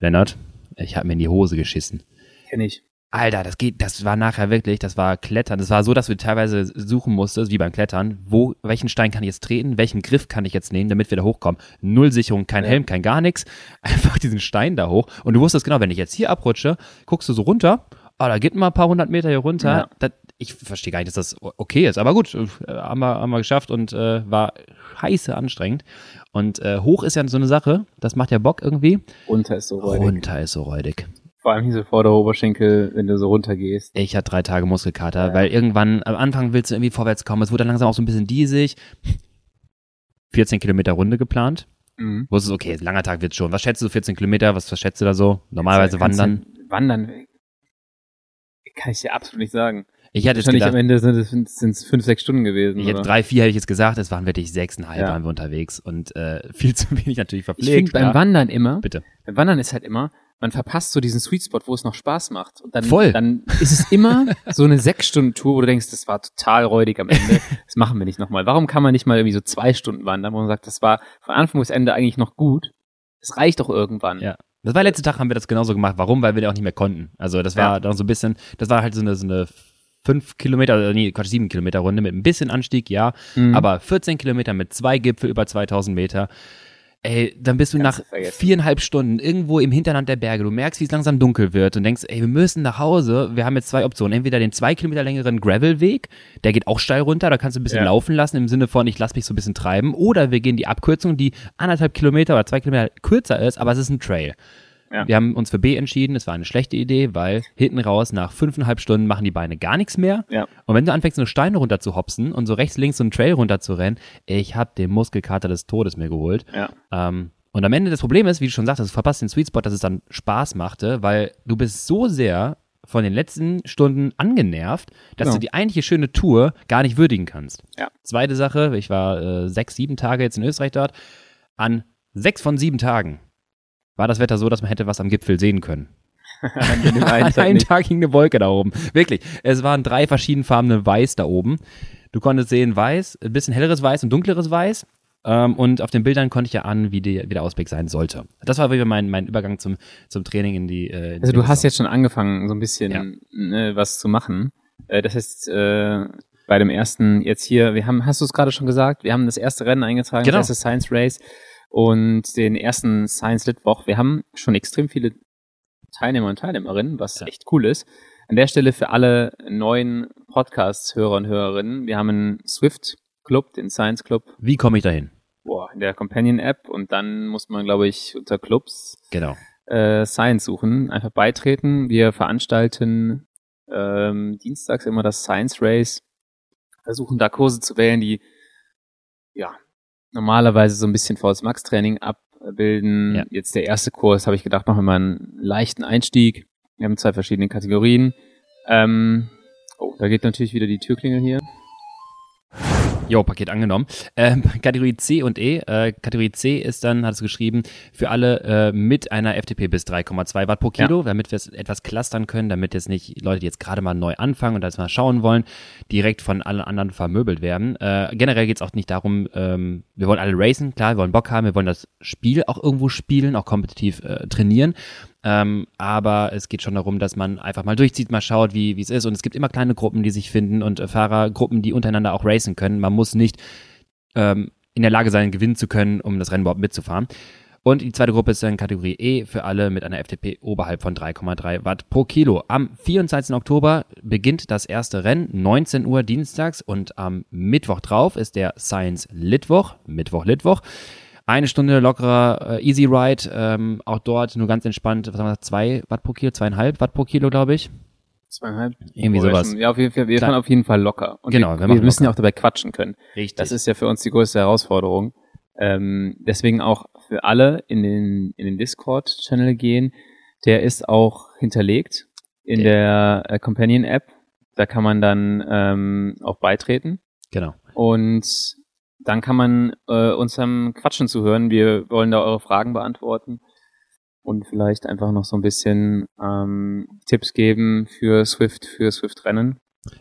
Lennart, ich habe mir in die Hose geschissen. Kenn ich. Alter, das geht, das war nachher wirklich, das war Klettern. Das war so, dass du teilweise suchen musstest, wie beim Klettern, wo, welchen Stein kann ich jetzt treten, welchen Griff kann ich jetzt nehmen, damit wir da hochkommen. Null Sicherung, kein Ja. Helm, kein gar nichts. Einfach diesen Stein da hoch. Und du wusstest genau, wenn ich jetzt hier abrutsche, guckst du so runter, ah, da geht mal ein paar hundert Meter hier runter. Ja. Das, ich verstehe gar nicht, dass das okay ist. Aber gut, äh, haben wir, haben wir geschafft und äh, war scheiße anstrengend. Und äh, hoch ist ja so eine Sache, das macht ja Bock irgendwie. Runter ist so räudig. Runter ist so räudig. Vor allem diese vordere Oberschenkel, wenn du so runtergehst. Ich hatte drei Tage Muskelkater, Ja. weil irgendwann am Anfang willst du irgendwie vorwärts kommen. Es wurde dann langsam auch so ein bisschen diesig. 14 Kilometer Runde geplant. Mhm. Wusstest, okay, langer Tag wird's schon. Was schätzt du, 14 Kilometer? Was, was schätzt du da so? Normalerweise du- wandern. Wandern kann ich dir absolut nicht sagen. Ich jetzt Wahrscheinlich gedacht, am Ende sind es fünf, sechs Stunden gewesen. ich hätte drei, vier hätte ich jetzt gesagt. Es waren wirklich sechseinhalb Ja. waren wir unterwegs und äh, viel zu wenig natürlich ich verpflegt. finde beim. Wandern immer, Bitte. beim Wandern ist halt immer, man verpasst so diesen Sweet Spot, wo es noch Spaß macht. Und dann, Voll. dann ist es immer so eine sechs Stunden Tour, wo du denkst, das war total räudig am Ende. Das machen wir nicht nochmal. Warum kann man nicht mal irgendwie so zwei Stunden wandern, wo man sagt, das war von Anfang bis Ende eigentlich noch gut. Es reicht doch irgendwann. Ja. Das war letzten Tag haben wir das genauso gemacht. Warum? Weil wir da auch nicht mehr konnten. Also das war Ja. dann so ein bisschen, das war halt so eine, so eine fünf Kilometer, äh, nee, Quatsch, sieben Kilometer Runde mit ein bisschen Anstieg, ja. Mhm. Aber 14 Kilometer mit zwei Gipfel über 2000 Meter. Ey, dann bist du Kannst nach du viereinhalb Stunden irgendwo im Hinterland der Berge. Du merkst, wie es langsam dunkel wird und denkst, ey, wir müssen nach Hause. Wir haben jetzt zwei Optionen. Entweder den zwei Kilometer längeren Gravelweg, der geht auch steil runter, da kannst du ein bisschen Ja. laufen lassen im Sinne von, ich lass mich so ein bisschen treiben. Oder wir gehen die Abkürzung, die anderthalb Kilometer oder zwei Kilometer kürzer ist, aber es ist ein Trail. Ja. Wir haben uns für B entschieden. Es war eine schlechte Idee, weil hinten raus nach fünfeinhalb Stunden machen die Beine gar nichts mehr. Ja. Und wenn du anfängst, so eine Steine runter zu hopsen und so rechts, links so einen Trail runter zu rennen, ich hab den Muskelkater des Todes mir geholt. Ja. Ähm, und am Ende das Problem ist, wie du schon sagtest, du verpasst den Sweet Spot, dass es dann Spaß machte, weil du bist so sehr von den letzten Stunden angenervt, dass Genau. du die eigentliche schöne Tour gar nicht würdigen kannst. Ja. Zweite Sache, ich war äh, sechs, sieben Tage jetzt in Österreich dort. An sechs von sieben Tagen war das Wetter so, dass man hätte was am Gipfel sehen können. An einen Tag einem. Tag hing eine Wolke da oben. Wirklich. Es waren drei verschiedenfarbene Weiß da oben. Du konntest sehen weiß, ein bisschen helleres Weiß und dunkleres Weiß. Ähm, und auf den Bildern konnte ich ja an, wie, die, wie der Ausblick sein sollte. Das war wieder mein, mein Übergang zum, zum Training in die. Äh, in Also du hast jetzt schon angefangen, so ein bisschen Ja. ne, was zu machen. Äh, das heißt, äh, bei dem ersten jetzt hier, wir haben, hast du es gerade schon gesagt, wir haben das erste Rennen eingetragen, Genau. das erste Science Race und den ersten Science Lit Woch. Wir haben schon extrem viele Teilnehmer und Teilnehmerinnen, was Ja. echt cool ist. An der Stelle für alle neuen Podcasts-Hörer und Hörerinnen, wir haben einen Swift Club, den Science Club, Wie komme ich dahin? boah, in der Companion App und dann muss man, glaube ich, unter Clubs Genau. äh, Science suchen, einfach beitreten. Wir veranstalten ähm, dienstags immer das Science Race, versuchen da Kurse zu wählen, die ja normalerweise so ein bisschen VS Max Training abbilden. Ja. Jetzt der erste Kurs, habe ich gedacht, machen wir mal einen leichten Einstieg. Wir haben zwei verschiedene Kategorien. Ähm, oh, da geht natürlich wieder die Türklingel hier. Jo, Paket angenommen. Ähm, Kategorie C und E. Äh, Kategorie C ist dann, hat es geschrieben, für alle äh, mit einer FTP bis 3,2 Watt pro Kilo, damit wir es etwas clustern können, damit jetzt nicht Leute, die jetzt gerade mal neu anfangen und das mal schauen wollen, direkt von allen anderen vermöbelt werden. Äh, generell geht es auch nicht darum, ähm, wir wollen alle racen, klar, wir wollen Bock haben, wir wollen das Spiel auch irgendwo spielen, auch kompetitiv äh, trainieren. Ähm, aber es geht schon darum, dass man einfach mal durchzieht, mal schaut, wie es ist. Und es gibt immer kleine Gruppen, die sich finden und äh, Fahrergruppen, die untereinander auch racen können. Man muss nicht ähm, in der Lage sein, gewinnen zu können, um das Rennen überhaupt mitzufahren. Und die zweite Gruppe ist dann Kategorie E für alle mit einer FTP oberhalb von 3,3 Watt pro Kilo. Am 24. Oktober beginnt das erste Rennen, 19 Uhr dienstags und am Mittwoch drauf ist der Science Litwoch, Mittwoch Litwoch. Eine Stunde lockerer äh, Easy Ride, ähm, auch dort nur ganz entspannt, was haben wir gesagt, zwei Watt pro Kilo, zweieinhalb Watt pro Kilo, glaube ich. Zweieinhalb. Irgendwie Oder sowas. Ja, auf jeden Fall, wir fahren auf jeden Fall locker. Und Genau, wir wir, wir müssen ja auch dabei quatschen können. Richtig. Das ist ja für uns die größte Herausforderung. Ähm, deswegen auch für alle in den, in den Discord-Channel gehen. Der ist auch hinterlegt in der äh, Companion-App. Da kann man dann ähm, auch beitreten. genau. Und dann kann man äh, unserem Quatschen zuhören. Wir wollen da eure Fragen beantworten und vielleicht einfach noch so ein bisschen ähm, Tipps geben für Swift, für Swift-Rennen.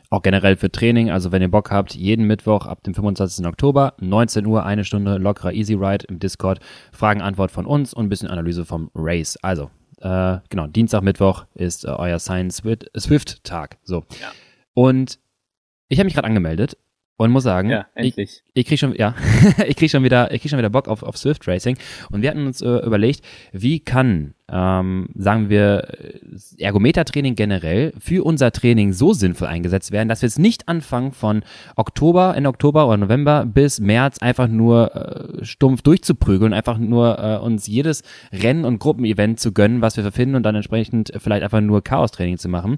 Auch generell für Training, also wenn ihr Bock habt, jeden Mittwoch ab dem 25. Oktober, 19 Uhr, eine Stunde lockerer Easy Ride im Discord, Fragen, Antwort von uns und ein bisschen Analyse vom Race. Also, äh, genau, Dienstag, Mittwoch ist äh, euer Science Swift- Swift-Tag. So. Ja. Und ich habe mich gerade angemeldet und muss sagen, Ja, ich, endlich. ich krieg schon, ja, ich krieg schon wieder, ich krieg schon wieder Bock auf, auf Swift Racing. Und wir hatten uns äh, überlegt, wie kann, ähm, sagen wir, Ergometertraining generell für unser Training so sinnvoll eingesetzt werden, dass wir jetzt nicht anfangen von Oktober, Ende Oktober oder November bis März einfach nur äh, stumpf durchzuprügeln, einfach nur äh, uns jedes Rennen und Gruppenevent zu gönnen, was wir finden und dann entsprechend vielleicht einfach nur Chaos-Training zu machen.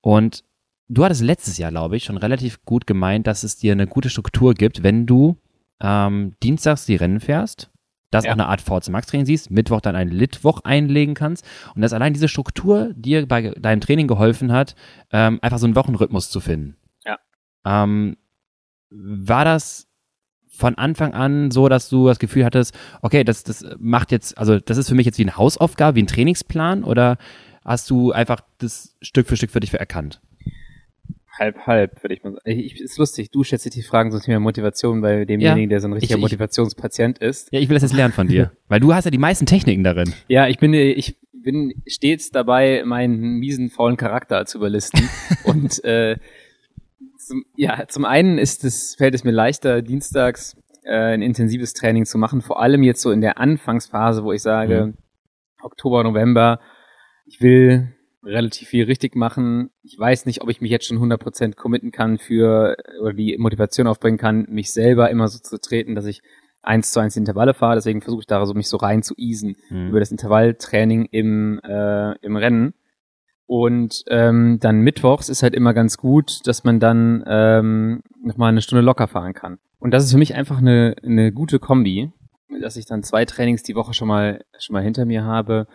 Und du hattest letztes Jahr, glaube ich, schon relativ gut gemeint, dass es dir eine gute Struktur gibt, wenn du ähm, dienstags die Rennen fährst, das Ja. auch eine Art VZ Max Training siehst, Mittwoch dann ein Litwoch einlegen kannst und dass allein diese Struktur dir bei deinem Training geholfen hat, ähm, einfach so einen Wochenrhythmus zu finden. Ja. Ähm, war das von Anfang an so, dass du das Gefühl hattest, okay, das, das macht jetzt, also das ist für mich jetzt wie eine Hausaufgabe, wie ein Trainingsplan oder hast du einfach das Stück für Stück für dich erkannt? Halb, halb, würde ich mal sagen. Ich, ist lustig, du stellst dir die Fragen zum Thema Motivation bei demjenigen, der so ein richtiger ich- Motivationspatient ist. Ja, ich will das jetzt lernen von dir, weil du hast ja die meisten Techniken darin. Ja, ich bin, ich bin stets dabei, meinen miesen, faulen Charakter zu überlisten. und äh, zum, ja, zum einen ist es, fällt es mir leichter, dienstags äh, ein intensives Training zu machen, vor allem jetzt so in der Anfangsphase, wo ich sage, Mhm. Oktober, November, ich will relativ viel richtig machen. Ich weiß nicht, ob ich mich jetzt schon 100% committen kann für, oder die Motivation aufbringen kann, mich selber immer so zu treten, dass ich eins zu eins Intervalle fahre. Deswegen versuche ich da so mich so rein zu easen Mhm. über das Intervalltraining im, äh, im Rennen. Und ähm, dann mittwochs ist halt immer ganz gut, dass man dann ähm, nochmal eine Stunde locker fahren kann. Und das ist für mich einfach eine, eine gute Kombi, dass ich dann zwei Trainings die Woche schon mal schon mal hinter mir habe.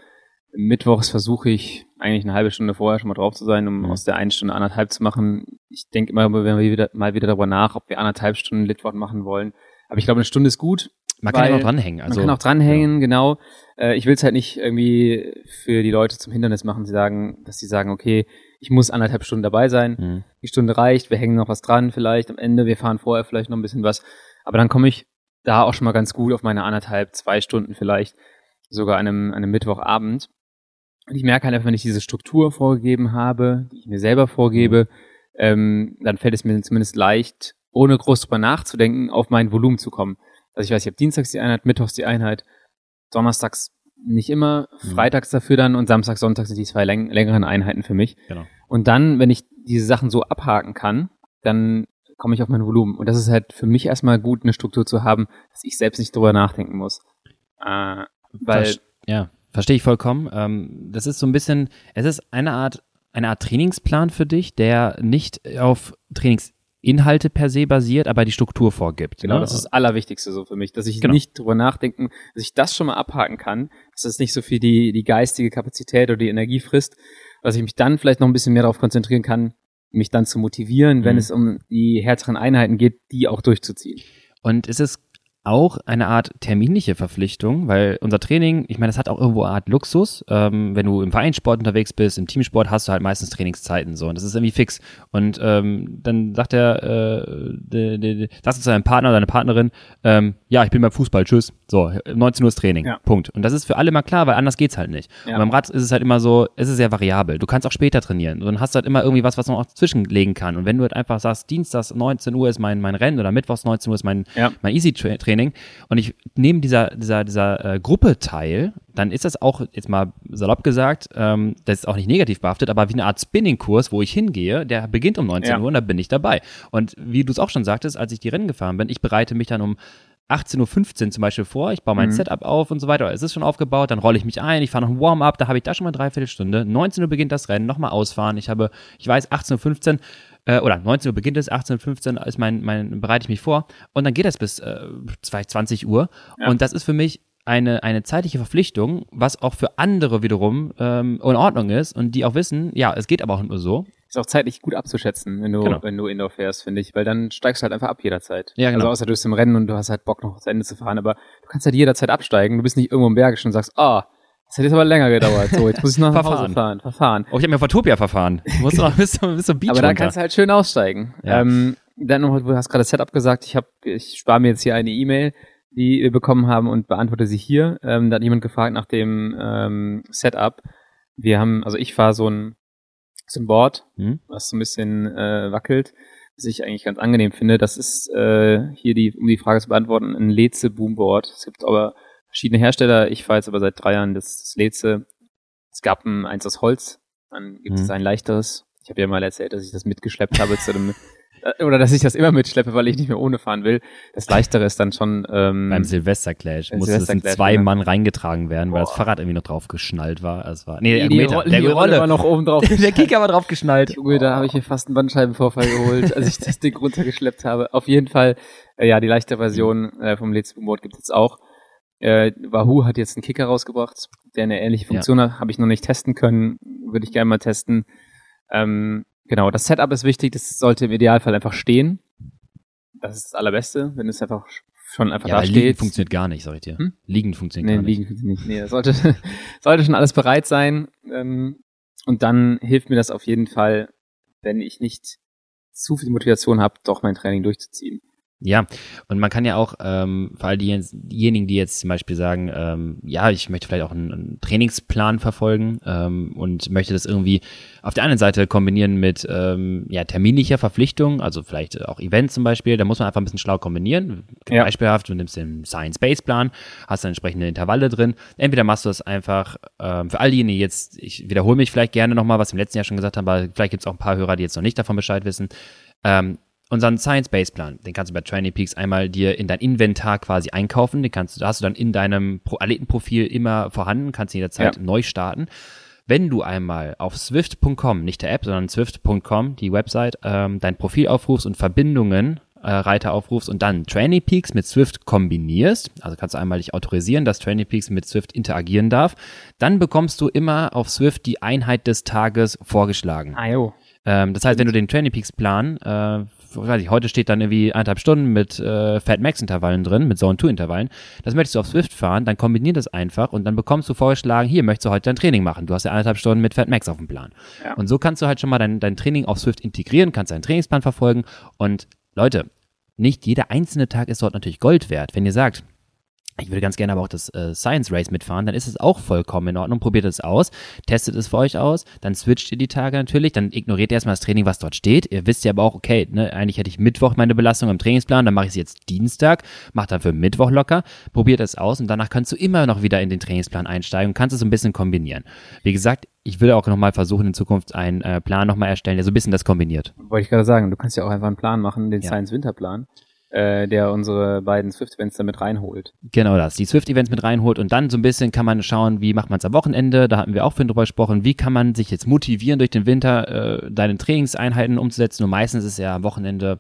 Mittwochs versuche ich eigentlich eine halbe Stunde vorher schon mal drauf zu sein, um Mhm. aus der einen Stunde anderthalb zu machen. Ich denke immer, wenn wir wieder, mal wieder darüber nach, ob wir anderthalb Stunden Litwoch machen wollen. Aber ich glaube, eine Stunde ist gut. Man kann ja noch dranhängen. Also, Man kann auch dranhängen, genau. Äh, ich will es halt nicht irgendwie für die Leute zum Hindernis machen, sie sagen, dass sie sagen, okay, ich muss anderthalb Stunden dabei sein. Mhm. Die Stunde reicht, wir hängen noch was dran vielleicht am Ende, wir fahren vorher vielleicht noch ein bisschen was. Aber dann komme ich da auch schon mal ganz gut auf meine anderthalb, zwei Stunden vielleicht, sogar an einem, an einem Mittwochabend. Und ich merke halt einfach, wenn ich diese Struktur vorgegeben habe, die ich mir selber vorgebe, ähm, dann fällt es mir zumindest leicht, ohne groß drüber nachzudenken, auf mein Volumen zu kommen. Also ich weiß, ich habe dienstags die Einheit, mittwochs die Einheit, donnerstags nicht immer, Mhm. freitags dafür dann und Samstag, Sonntag sind die zwei läng längeren Einheiten für mich. Genau. Und dann, wenn ich diese Sachen so abhaken kann, dann komme ich auf mein Volumen. Und das ist halt für mich erstmal gut, eine Struktur zu haben, dass ich selbst nicht drüber nachdenken muss. Äh, weil, Verst- ja, verstehe ich vollkommen. Ähm, das ist so ein bisschen, es ist eine Art eine Art Trainingsplan für dich, der nicht auf Trainingsinhalte per se basiert, aber die Struktur vorgibt. Genau, ne? das ist das Allerwichtigste so für mich, dass ich Genau. nicht drüber nachdenken, dass ich das schon mal abhaken kann, dass das nicht so viel die, die geistige Kapazität oder die Energie frisst, dass ich mich dann vielleicht noch ein bisschen mehr darauf konzentrieren kann, mich dann zu motivieren, wenn Mhm. es um die härteren Einheiten geht, die auch durchzuziehen. Und ist es auch eine Art terminliche Verpflichtung, weil unser Training, ich meine, das hat auch irgendwo eine Art Luxus. Ähm, wenn du im Vereinssport unterwegs bist, im Teamsport hast du halt meistens Trainingszeiten so und das ist irgendwie fix. Und ähm, dann sagt der, äh, de, de, de, sagst du zu deinem Partner oder deiner Partnerin, ähm, ja, ich bin beim Fußball, tschüss. So, 19 Uhr ist Training. Ja. Punkt. Und das ist für alle mal klar, weil anders geht's halt nicht. Ja. Und beim Rad ist es halt immer so, es ist sehr variabel. Du kannst auch später trainieren. Und dann hast du halt immer irgendwie was, was man auch zwischenlegen kann. Und wenn du halt einfach sagst, Dienstags 19 Uhr ist mein, mein Rennen oder Mittwochs 19 Uhr ist mein, Ja. mein Easy-Training und ich nehme dieser, dieser, dieser äh, Gruppe teil, dann ist das auch, jetzt mal salopp gesagt, ähm, das ist auch nicht negativ behaftet, aber wie eine Art Spinning-Kurs, wo ich hingehe, der beginnt um 19 Ja. Uhr und da bin ich dabei. Und wie du es auch schon sagtest, als ich die Rennen gefahren bin, ich bereite mich dann um 18.15 Uhr zum Beispiel vor, ich baue mein Mhm. Setup auf und so weiter, es ist schon aufgebaut, dann rolle ich mich ein, ich fahre noch ein Warm-up, da habe ich da schon mal dreiviertel Stunde, 19 Uhr beginnt das Rennen, nochmal ausfahren, ich habe, ich weiß, 18.15 Uhr, äh, oder 19 Uhr beginnt es, 18.15 Uhr ist mein, mein, bereite ich mich vor und dann geht das bis äh, 20 Uhr Ja. und das ist für mich eine, eine zeitliche Verpflichtung, was auch für andere wiederum ähm, in Ordnung ist und die auch wissen, ja, es geht aber auch nur so. Ist auch zeitlich gut abzuschätzen, wenn du, Genau. wenn du Indoor fährst, finde ich, weil dann steigst du halt einfach ab jederzeit. Ja, genau. Also außer du bist im Rennen und du hast halt Bock noch zu Ende zu fahren, aber du kannst halt jederzeit absteigen. Du bist nicht irgendwo im Bergisch und sagst, ah, das hat jetzt aber länger gedauert. So, jetzt muss ich noch nach Hause Verfahren. fahren. Verfahren. Oh, ich habe mir Fatopia verfahren. Du musst noch bis, zum- bis zum Beach Aber da runter. kannst du halt schön aussteigen. Ja. Ähm, dann du hast gerade Setup gesagt, ich habe, ich spare mir jetzt hier eine E-Mail, die wir bekommen haben und beantworte sie hier. Ähm, da hat jemand gefragt nach dem ähm, Setup. Wir haben, also ich fahre so ein, so ein Board, Hm? was so ein bisschen äh, wackelt, was ich eigentlich ganz angenehm finde. Das ist äh, hier die, um die Frage zu beantworten, ein Leze Boomboard. Es gibt aber verschiedene Hersteller. Ich fahre jetzt aber seit drei Jahren das, das Leze. Es gab ein, eins aus Holz, dann gibt Mhm. es ein leichteres. Ich habe ja mal erzählt, dass ich das mitgeschleppt habe zu dem, oder dass ich das immer mitschleppe, weil ich nicht mehr ohne fahren will. Das leichtere ist dann schon ähm, Beim Silvesterclash musste es in zwei genau. Mann reingetragen werden, weil das Boah. Fahrrad irgendwie noch drauf geschnallt war. Es war nee, der die, die, Ergometer, Rolle, der die Rolle war noch oben drauf. Der Kicker war drauf geschnallt. Junge, da habe ich mir fast einen Bandscheibenvorfall geholt, als ich das Ding runtergeschleppt habe. Auf jeden Fall, äh, ja, die leichte Version äh, vom Let's Board gibt es jetzt auch. Äh, Wahoo hat jetzt einen Kicker rausgebracht, der eine ähnliche Funktion hat, habe ich noch nicht testen können, würde ich gerne mal testen. Ähm, genau, das Setup ist wichtig, das sollte im Idealfall einfach stehen. Das ist das Allerbeste, wenn es einfach schon einfach Ja, da weil liegen steht. funktioniert gar nicht, sag ich dir. Hm? Liegen funktioniert Nee, gar nicht. liegen sie nicht. Nee, das sollte, sollte schon alles bereit sein. Ähm, und dann hilft mir das auf jeden Fall, wenn ich nicht zu viel Motivation habe, doch mein Training durchzuziehen. Ja, und man kann ja auch, ähm, für all die, diejenigen, die jetzt zum Beispiel sagen, ähm, ja, ich möchte vielleicht auch einen, einen Trainingsplan verfolgen ähm, und möchte das irgendwie auf der einen Seite kombinieren mit ähm, ja, terminlicher Verpflichtung, also vielleicht auch Events zum Beispiel, da muss man einfach ein bisschen schlau kombinieren. Ja. Beispielhaft, du nimmst den Science-Based-Plan, hast dann entsprechende Intervalle drin. Entweder machst du das einfach, ähm, für all diejenigen, die jetzt, ich wiederhole mich vielleicht gerne nochmal, was wir im letzten Jahr schon gesagt haben, aber vielleicht gibt es auch ein paar Hörer, die jetzt noch nicht davon Bescheid wissen. Ähm, unseren Science-Based-Plan, den kannst du bei Training Peaks einmal dir in dein Inventar quasi einkaufen. Den kannst du, da hast du dann in deinem Pro Athletenprofil immer vorhanden, kannst jederzeit Ja. neu starten. Wenn du einmal auf swift.com, nicht der App, sondern swift.com, die Website, ähm, dein Profil aufrufst und Verbindungen äh, Reiter aufrufst und dann Training Peaks mit Swift kombinierst, also kannst du einmal dich autorisieren, dass Training Peaks mit Swift interagieren darf, dann bekommst du immer auf Swift die Einheit des Tages vorgeschlagen. Ah, jo. Ähm, das heißt, wenn du den Training Peaks Plan, äh, weiß ich, heute steht dann irgendwie eineinhalb Stunden mit äh, Fat Max Intervallen drin, mit Zone 2 Intervallen, das möchtest du auf Swift fahren, dann kombinier das einfach und dann bekommst du vorgeschlagen, hier möchtest du heute dein Training machen. Du hast ja eineinhalb Stunden mit Fat Max auf dem Plan. Ja. Und so kannst du halt schon mal dein, dein Training auf Swift integrieren, kannst deinen Trainingsplan verfolgen und Leute, nicht jeder einzelne Tag ist dort natürlich Gold wert. Wenn ihr sagt, ich würde ganz gerne aber auch das äh, Science Race mitfahren, dann ist es auch vollkommen in Ordnung. Probiert es aus, testet es für euch aus, dann switcht ihr die Tage natürlich, dann ignoriert ihr erstmal das Training, was dort steht. Ihr wisst ja aber auch, okay, ne, eigentlich hätte ich Mittwoch meine Belastung im Trainingsplan, dann mache ich es jetzt Dienstag, macht dann für Mittwoch locker, probiert es aus und danach kannst du immer noch wieder in den Trainingsplan einsteigen und kannst es so ein bisschen kombinieren. Wie gesagt, ich will auch nochmal versuchen, in Zukunft einen äh, Plan nochmal erstellen, der so ein bisschen das kombiniert. Wollte ich gerade sagen, du kannst ja auch einfach einen Plan machen, den Ja. Science Winterplan. Äh, der unsere beiden Swift-Events damit reinholt. Genau das, die Swift-Events mit reinholt und dann so ein bisschen kann man schauen, wie macht man es am Wochenende, da hatten wir auch vorhin drüber gesprochen, wie kann man sich jetzt motivieren durch den Winter, äh, deine Trainingseinheiten umzusetzen und meistens ist ja am Wochenende,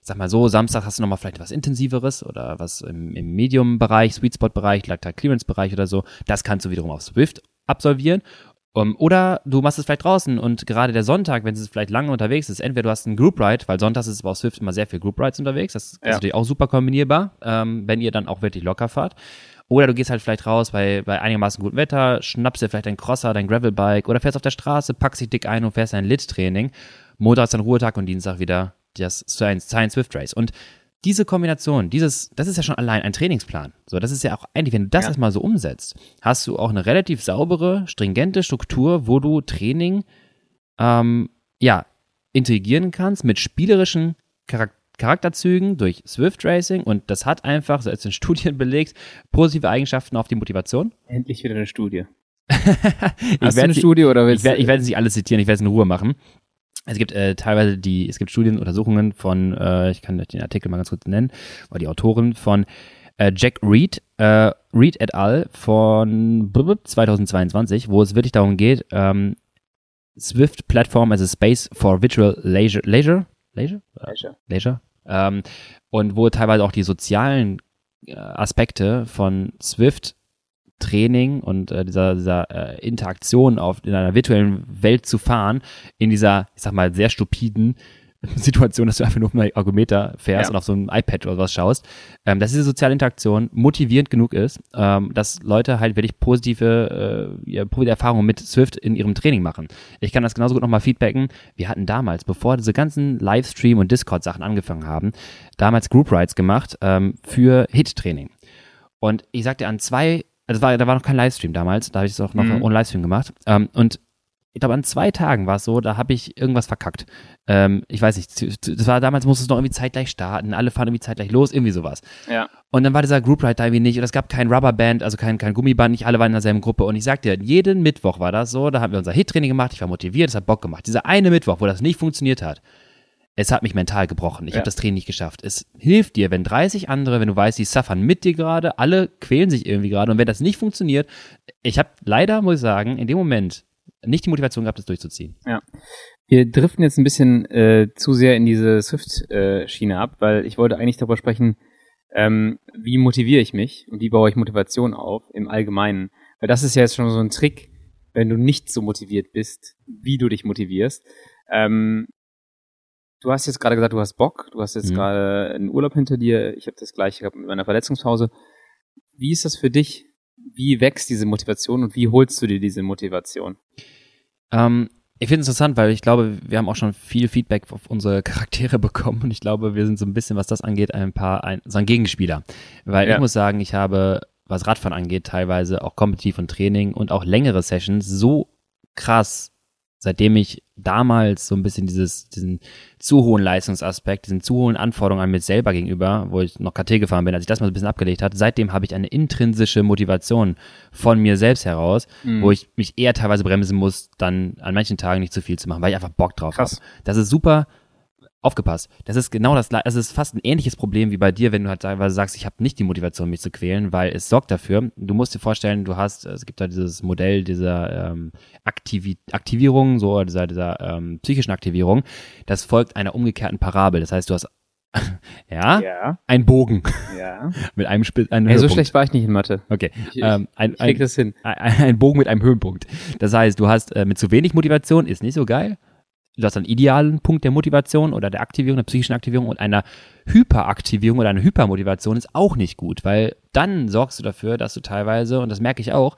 sag mal so, Samstag hast du nochmal vielleicht was Intensiveres oder was im, im Medium-Bereich, Sweet-Spot-Bereich, Lactal Clearance-Bereich oder so, das kannst du wiederum auf Swift absolvieren um, oder du machst es vielleicht draußen und gerade der Sonntag, wenn es vielleicht lange unterwegs ist, entweder du hast einen Group Ride, weil sonntags ist es auf Swift immer sehr viel Group Rides unterwegs, das ist Ja. natürlich auch super kombinierbar, ähm, wenn ihr dann auch wirklich locker fahrt. Oder du gehst halt vielleicht raus bei, bei einigermaßen gutem Wetter, schnappst dir vielleicht dein Crosser, dein Gravelbike oder fährst auf der Straße, packst dich dick ein und fährst ein Lit-Training. Montag ist dann Ruhetag und Dienstag wieder das Science, Science Swift Race. Und diese Kombination, dieses, das ist ja schon allein ein Trainingsplan. So, das ist ja auch eigentlich, wenn du das Ja. erstmal so umsetzt, hast du auch eine relativ saubere, stringente Struktur, wo du Training, ähm, ja, integrieren kannst mit spielerischen Charak Charakterzügen durch Swift Racing und das hat einfach, so als in Studien belegt, positive Eigenschaften auf die Motivation. Endlich wieder eine Studie. Ich Hast werde eine sie- Studie oder ich willst werde ich werde es nicht alles zitieren, ich werde es in Ruhe machen. Es gibt äh, teilweise die, es gibt Studien, Untersuchungen von, äh, ich kann euch den Artikel mal ganz kurz nennen, war die Autorin von äh, Jack Reed, äh, Reed et al. von blub, 2022, wo es wirklich darum geht, ähm, Swift Platform as a Space for Virtual Leisure, Leisure, Leisure, Leisure. Leisure, ähm, und wo teilweise auch die sozialen äh, Aspekte von Swift Training und äh, dieser, dieser äh, Interaktion auf in einer virtuellen Welt zu fahren, in dieser, ich sag mal, sehr stupiden Situation, dass du einfach nur auf einem Ergometer fährst Ja. und auf so einem iPad oder was schaust, ähm, dass diese soziale Interaktion motivierend genug ist, ähm, dass Leute halt wirklich positive, äh, positive Erfahrungen mit Swift in ihrem Training machen. Ich kann das genauso gut nochmal feedbacken. Wir hatten damals, bevor diese ganzen Livestream- und Discord-Sachen angefangen haben, damals Group Rides gemacht ähm, für Hit-Training. Und ich sagte an zwei, also war, da war noch kein Livestream damals, da habe ich es auch noch Mhm. ohne Livestream gemacht. Ähm, und ich glaube, an zwei Tagen war es so, da habe ich irgendwas verkackt. Ähm, ich weiß nicht, das war damals, musste es noch irgendwie zeitgleich starten, alle fahren irgendwie zeitgleich los, irgendwie sowas. Ja. Und dann war dieser Group Ride da irgendwie nicht und es gab kein Rubberband, also kein, kein Gummiband, nicht alle waren in derselben Gruppe. Und ich sag dir, jeden Mittwoch war das so, da haben wir unser Hit-Training gemacht, ich war motiviert, es hat Bock gemacht. Dieser eine Mittwoch, wo das nicht funktioniert hat, es hat mich mental gebrochen. Ich Ja. habe das Training nicht geschafft. Es hilft dir, wenn 30 andere, wenn du weißt, die suffern mit dir gerade, alle quälen sich irgendwie gerade und wenn das nicht funktioniert, ich habe leider, muss ich sagen, in dem Moment nicht die Motivation gehabt, das durchzuziehen. Wir driften jetzt ein bisschen äh, zu sehr in diese Swift-Schiene ab, weil ich wollte eigentlich darüber sprechen, ähm, wie motiviere ich mich und wie baue ich Motivation auf im Allgemeinen. Weil das ist ja jetzt schon so ein Trick, wenn du nicht so motiviert bist, wie du dich motivierst. Ähm, du hast jetzt gerade gesagt, du hast Bock, du hast jetzt Mhm. gerade einen Urlaub hinter dir, ich habe das gleiche gehabt mit meiner Verletzungspause. Wie ist das für dich? Wie wächst diese Motivation und wie holst du dir diese Motivation? Ähm, ich finde es interessant, weil ich glaube, wir haben auch schon viel Feedback auf unsere Charaktere bekommen und ich glaube, wir sind so ein bisschen, was das angeht, ein paar, ein, so ein Gegenspieler. Weil Ja. ich muss sagen, ich habe, was Radfahren angeht, teilweise auch kompetitiv und Training und auch längere Sessions so krass, seitdem ich damals so ein bisschen dieses, diesen zu hohen Leistungsaspekt, diesen zu hohen Anforderungen an mir selber gegenüber, wo ich noch KT gefahren bin, als ich das mal so ein bisschen abgelegt hat, seitdem habe ich eine intrinsische Motivation von mir selbst heraus, Mhm. wo ich mich eher teilweise bremsen muss, dann an manchen Tagen nicht zu viel zu machen, weil ich einfach Bock drauf habe. Das ist super aufgepasst. Das ist genau das, das ist fast ein ähnliches Problem wie bei dir, wenn du halt teilweise sagst, ich habe nicht die Motivation, mich zu quälen, weil es sorgt dafür, du musst dir vorstellen, du hast, es gibt da dieses Modell dieser ähm, Aktivi Aktivierung, so dieser, dieser ähm, psychischen Aktivierung, das folgt einer umgekehrten Parabel. Das heißt, du hast ja, Ja, ein Bogen ja. mit einem Spitz, einem Ey, so schlecht war ich nicht in Mathe. Okay. Ich, ähm, ein, ich krieg ein, das hin. ein, ein Bogen mit einem Höhenpunkt. Das heißt, du hast äh, mit zu wenig Motivation, ist nicht so geil. Du hast einen idealen Punkt der Motivation oder der Aktivierung, der psychischen Aktivierung und einer Hyperaktivierung oder einer Hypermotivation ist auch nicht gut, weil dann sorgst du dafür, dass du teilweise, und das merke ich auch,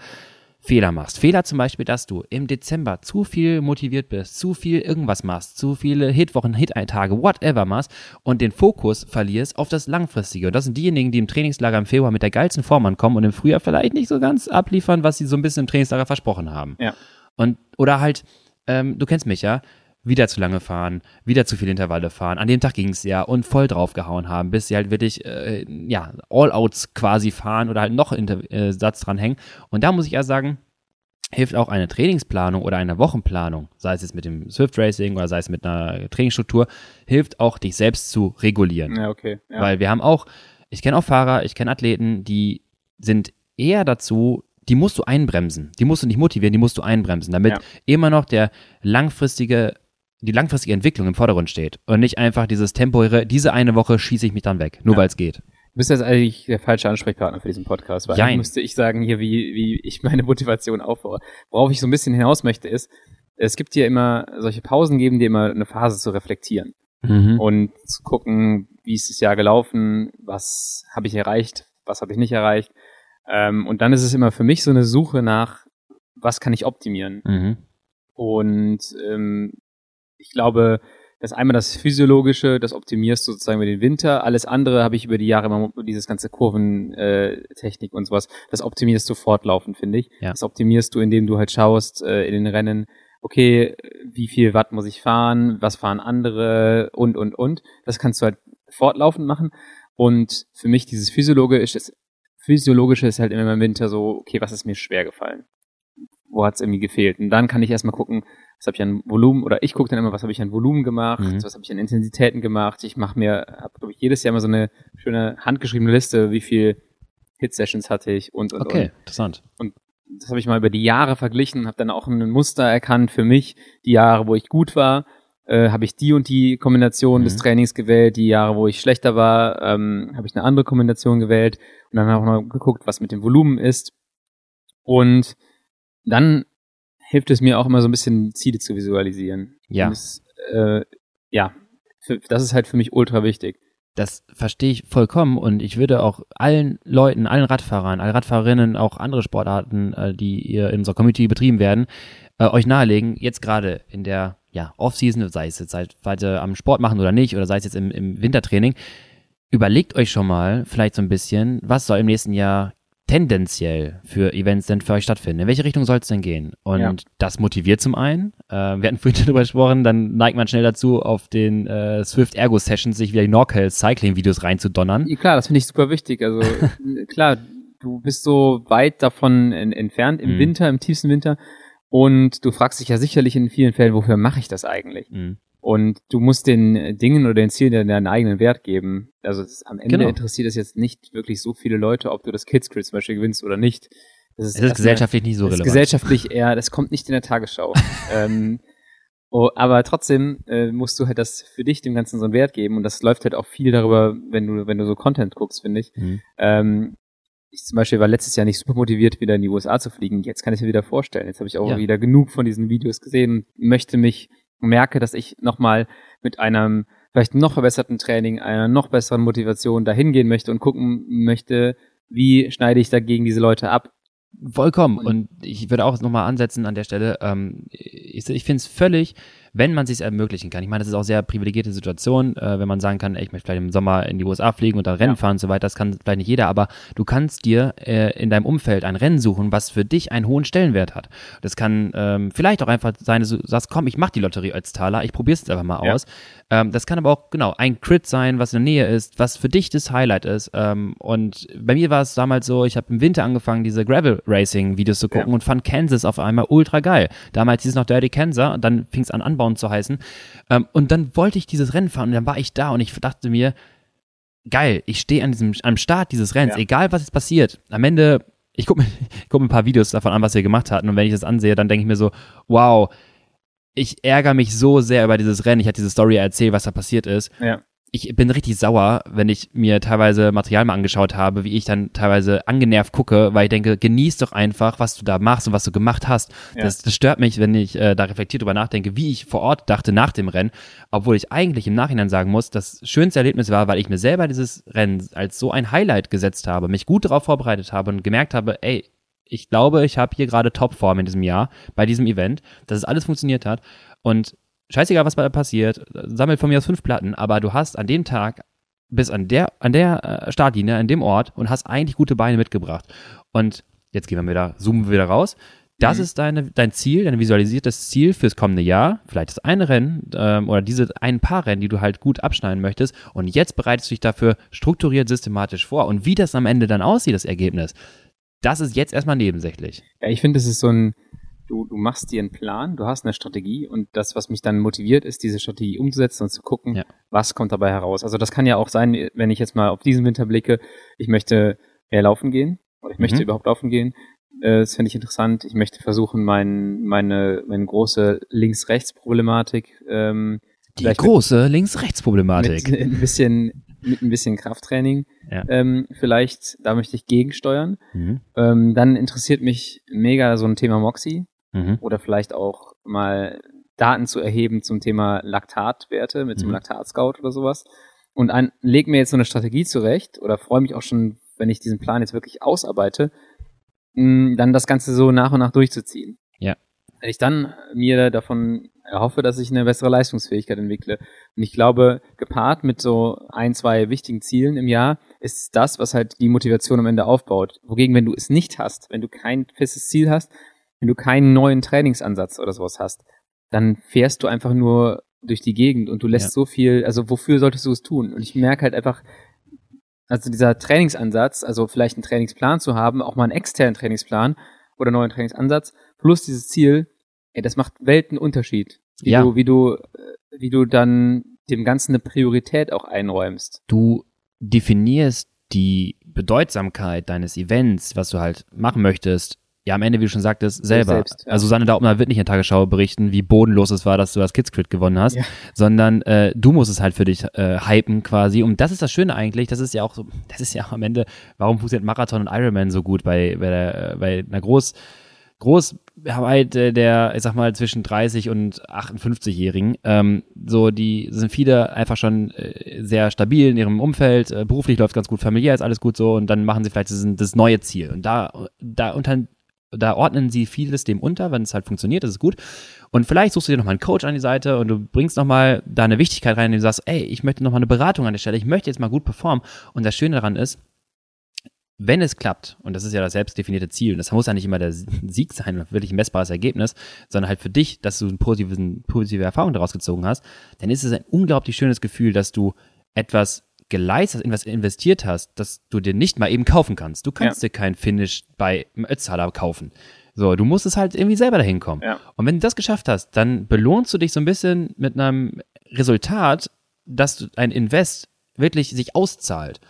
Fehler machst. Fehler zum Beispiel, dass du im Dezember zu viel motiviert bist, zu viel irgendwas machst, zu viele Hitwochen, Hit-Tage, whatever machst und den Fokus verlierst auf das Langfristige. Und das sind diejenigen, die im Trainingslager im Februar mit der geilsten Form ankommen und im Frühjahr vielleicht nicht so ganz abliefern, was sie so ein bisschen im Trainingslager versprochen haben. Ja. Und, oder halt, ähm, du kennst mich ja, wieder zu lange fahren, wieder zu viele Intervalle fahren. An dem Tag ging's ja und voll draufgehauen haben, bis sie halt wirklich, äh, ja, All-Outs quasi fahren oder halt noch Inter äh, Satz dranhängen. Und da muss ich ja sagen, hilft auch eine Trainingsplanung oder eine Wochenplanung, sei es jetzt mit dem Swift Racing oder sei es mit einer Trainingsstruktur, hilft auch, dich selbst zu regulieren. Ja, okay. Ja. Weil wir haben auch, ich kenne auch Fahrer, ich kenne Athleten, die sind eher dazu, die musst du einbremsen. Die musst du nicht motivieren, die musst du einbremsen, damit Ja. immer noch der langfristige, die langfristige Entwicklung im Vordergrund steht und nicht einfach dieses temporäre, diese eine Woche schieße ich mich dann weg, nur Ja. weil es geht. Du bist jetzt eigentlich der falsche Ansprechpartner für diesen Podcast, weil Jein. eigentlich müsste ich sagen hier, wie, wie ich meine Motivation aufbaue. Worauf ich so ein bisschen hinaus möchte, ist, es gibt hier immer solche Pausen geben, die immer eine Phase zu reflektieren Mhm. und zu gucken, wie ist das Jahr gelaufen, was habe ich erreicht, was habe ich nicht erreicht. Ähm, und dann ist es immer für mich so eine Suche nach, was kann ich optimieren. Mhm. Und ähm, ich glaube, das einmal das Physiologische, das optimierst du sozusagen über den Winter. Alles andere habe ich über die Jahre immer dieses ganze Kurventechnik äh, und sowas, das optimierst du fortlaufend, finde ich. Ja. Das optimierst du, indem du halt schaust äh, in den Rennen, okay, wie viel Watt muss ich fahren, was fahren andere und, und, und. Das kannst du halt fortlaufend machen. Und für mich dieses Physiologische ist, Physiologische ist halt immer im Winter so, okay, was ist mir schwer gefallen? Wo hat es irgendwie gefehlt? Und dann kann ich erstmal gucken, was habe ich an Volumen, oder ich gucke dann immer, was habe ich an Volumen gemacht, Mhm. was habe ich an Intensitäten gemacht. Ich mache mir, habe glaube ich jedes Jahr mal so eine schöne handgeschriebene Liste, wie viel Hit-Sessions hatte ich und, und, Okay, und interessant. das habe ich mal über die Jahre verglichen, habe dann auch ein Muster erkannt für mich. Die Jahre, wo ich gut war, äh, habe ich die und die Kombination Mhm. des Trainings gewählt. Die Jahre, wo ich schlechter war, ähm, habe ich eine andere Kombination gewählt. Und dann habe ich mal geguckt, was mit dem Volumen ist. Und dann hilft es mir auch immer so ein bisschen Ziele zu visualisieren. Ja. Das, äh, ja, für, das ist halt für mich ultra wichtig. Das verstehe ich vollkommen und ich würde auch allen Leuten, allen Radfahrern, allen Radfahrerinnen, auch andere Sportarten, äh, die ihr in unserer Community betrieben werden, äh, euch nahelegen, jetzt gerade in der ja, Off-Season, sei es jetzt seid weiter am Sport machen oder nicht, oder sei es jetzt im, im Wintertraining, überlegt euch schon mal vielleicht so ein bisschen, was soll im nächsten Jahr tendenziell für Events denn für euch stattfinden? In welche Richtung soll es denn gehen? Und Ja. das motiviert zum einen. Äh, wir hatten vorhin darüber gesprochen, dann neigt man schnell dazu, auf den äh, Swift Ergo Sessions sich wieder die Norcal Cycling Videos reinzudonnern. Ja, klar, das finde ich super wichtig. Also klar, du bist so weit davon en entfernt im Mhm. Winter, im tiefsten Winter. Und du fragst dich ja sicherlich in vielen Fällen, wofür mache ich das eigentlich? Mhm. Und du musst den Dingen oder den Zielen deinen eigenen Wert geben. Also es, am Ende Genau. interessiert es jetzt nicht wirklich so viele Leute, ob du das Kids Crit zum Beispiel gewinnst oder nicht. Das Es ist gesellschaftlich nicht so das ist relevant. gesellschaftlich eher, das kommt nicht in der Tagesschau. ähm, oh, aber trotzdem äh, musst du halt das für dich dem Ganzen so einen Wert geben und das läuft halt auch viel darüber, wenn du, wenn du so Content guckst, finde ich. Mhm. Ähm, ich zum Beispiel war letztes Jahr nicht super motiviert, wieder in die USA zu fliegen. Jetzt kann ich mir wieder vorstellen. Jetzt habe ich auch Ja. wieder genug von diesen Videos gesehen und möchte mich, merke, dass ich nochmal mit einem vielleicht noch verbesserten Training, einer noch besseren Motivation dahin gehen möchte und gucken möchte, wie schneide ich dagegen diese Leute ab. Vollkommen. Und ich würde auch nochmal ansetzen an der Stelle. Ähm, ich ich finde es völlig, wenn man sich ermöglichen kann. Ich meine, das ist auch sehr privilegierte Situation, äh, wenn man sagen kann, ey, ich möchte vielleicht im Sommer in die USA fliegen und dann Rennen Ja. fahren und so weiter. Das kann vielleicht nicht jeder, aber du kannst dir äh, in deinem Umfeld ein Rennen suchen, was für dich einen hohen Stellenwert hat. Das kann ähm, vielleicht auch einfach sein, dass du sagst, komm, ich mach die Lotterie als Taler, ich probiere es einfach mal Ja. aus. Ähm, das kann aber auch, genau, ein Crit sein, was in der Nähe ist, was für dich das Highlight ist. Ähm, und bei mir war es damals so, ich habe im Winter angefangen, diese Gravel Racing Videos zu gucken Ja. und fand Kansas auf einmal ultra geil. Damals hieß es noch Dirty Kansas und dann fing es an, Anbauen zu heißen. Ähm, und dann wollte ich dieses Rennen fahren und dann war ich da und ich dachte mir, geil, ich stehe an diesem, am Start dieses Rennens, Ja. egal was jetzt passiert. Am Ende, ich gucke mir, ich guck mir ein paar Videos davon an, was wir gemacht hatten und wenn ich das ansehe, dann denke ich mir so, wow, ich ärgere mich so sehr über dieses Rennen. Ich hatte diese Story erzählt, was da passiert ist. Ja. Ich bin richtig sauer, wenn ich mir teilweise Material mal angeschaut habe, wie ich dann teilweise angenervt gucke, weil ich denke, genieß doch einfach, was du da machst und was du gemacht hast. Ja. Das, das stört mich, wenn ich äh, da reflektiert drüber nachdenke, wie ich vor Ort dachte nach dem Rennen, obwohl ich eigentlich im Nachhinein sagen muss, das schönste Erlebnis war, weil ich mir selber dieses Rennen als so ein Highlight gesetzt habe, mich gut darauf vorbereitet habe und gemerkt habe, ey, ich glaube, ich habe hier gerade Topform in diesem Jahr bei diesem Event, dass es alles funktioniert hat und scheißegal, was bei passiert, sammelt von mir aus fünf Platten, aber du hast an dem Tag bis an der, an der äh, Startlinie, an dem Ort und hast eigentlich gute Beine mitgebracht. Und jetzt gehen wir wieder, zoomen wir wieder raus. Das Mhm. ist deine, dein Ziel, dein visualisiertes Ziel fürs kommende Jahr. Vielleicht das eine Rennen ähm, oder diese ein paar Rennen, die du halt gut abschneiden möchtest. Und jetzt bereitest du dich dafür strukturiert, systematisch vor. Und wie das am Ende dann aussieht, das Ergebnis, das ist jetzt erstmal nebensächlich. Ja, ich finde, das ist so ein, Du, du machst dir einen Plan, du hast eine Strategie und das, was mich dann motiviert, ist, diese Strategie umzusetzen und zu gucken, Ja. was kommt dabei heraus. Also das kann ja auch sein, wenn ich jetzt mal auf diesen Winter blicke, ich möchte mehr laufen gehen oder ich möchte Mhm. überhaupt laufen gehen. Äh, Das finde ich interessant. Ich möchte versuchen, mein, meine, meine große Links-Rechts-Problematik ähm, Die große Links-Rechts-Problematik. mit ein bisschen mit ein bisschen Krafttraining Ja. ähm, vielleicht, da möchte ich gegensteuern. Mhm. Ähm, dann interessiert mich mega so ein Thema Moxie Mhm. oder vielleicht auch mal Daten zu erheben zum Thema Laktatwerte mit so einem Mhm. Laktat-Scout oder sowas. Und an, leg mir jetzt so eine Strategie zurecht oder freue mich auch schon, wenn ich diesen Plan jetzt wirklich ausarbeite, mh, dann das Ganze so nach und nach durchzuziehen. Ja. Wenn ich dann mir davon erhoffe, dass ich eine bessere Leistungsfähigkeit entwickle. Und ich glaube, gepaart mit so ein, zwei wichtigen Zielen im Jahr ist das, was halt die Motivation am Ende aufbaut. Wogegen, wenn du es nicht hast, wenn du kein festes Ziel hast, wenn du keinen neuen Trainingsansatz oder sowas hast, dann fährst du einfach nur durch die Gegend und du lässt Ja. so viel, also wofür solltest du es tun? Und ich merke halt einfach, also dieser Trainingsansatz, also vielleicht einen Trainingsplan zu haben, auch mal einen externen Trainingsplan oder einen neuen Trainingsansatz, plus dieses Ziel, ey, das macht Weltenunterschied. Wie Ja. du, wie du, äh, wie du dann dem Ganzen eine Priorität auch einräumst. Du definierst die Bedeutsamkeit deines Events, was du halt machen möchtest, ja am Ende, wie du schon sagtest, selber. selbst, ja. Also Susanne Daubner wird nicht in der Tagesschau berichten, wie bodenlos es war, dass du das Kids Crit gewonnen hast, Ja. sondern äh, du musst es halt für dich äh, hypen quasi. Und das ist das Schöne eigentlich, das ist ja auch so, das ist ja auch am Ende, warum funktioniert Marathon und Ironman so gut bei, bei, der, äh, bei einer Groß, Großarbeit äh, der, ich sag mal, zwischen 30 und 58-Jährigen. Ähm, so, die sind viele einfach schon äh, sehr stabil in ihrem Umfeld, äh, beruflich läuft ganz gut, familiär ist alles gut so und dann machen sie vielleicht diesen, das neue Ziel. Und da, da unter, da ordnen sie vieles dem unter, wenn es halt funktioniert, das ist gut. Und vielleicht suchst du dir nochmal einen Coach an die Seite und du bringst nochmal da eine Wichtigkeit rein, indem du sagst, ey, ich möchte nochmal eine Beratung an der Stelle, ich möchte jetzt mal gut performen. Und das Schöne daran ist, wenn es klappt, und das ist ja das selbstdefinierte Ziel, und das muss ja nicht immer der Sieg sein, wirklich ein messbares Ergebnis, sondern halt für dich, dass du eine positive, positive Erfahrung daraus gezogen hast, dann ist es ein unglaublich schönes Gefühl, dass du etwas geleistet, in was investiert hast, das du dir nicht mal eben kaufen kannst. Du kannst dir kein Finish bei Ötztaler kaufen. So, du musst es halt irgendwie selber dahin kommen. Ja. Und wenn du das geschafft hast, dann belohnst du dich so ein bisschen mit einem Resultat, dass du ein Invest wirklich sich auszahlt.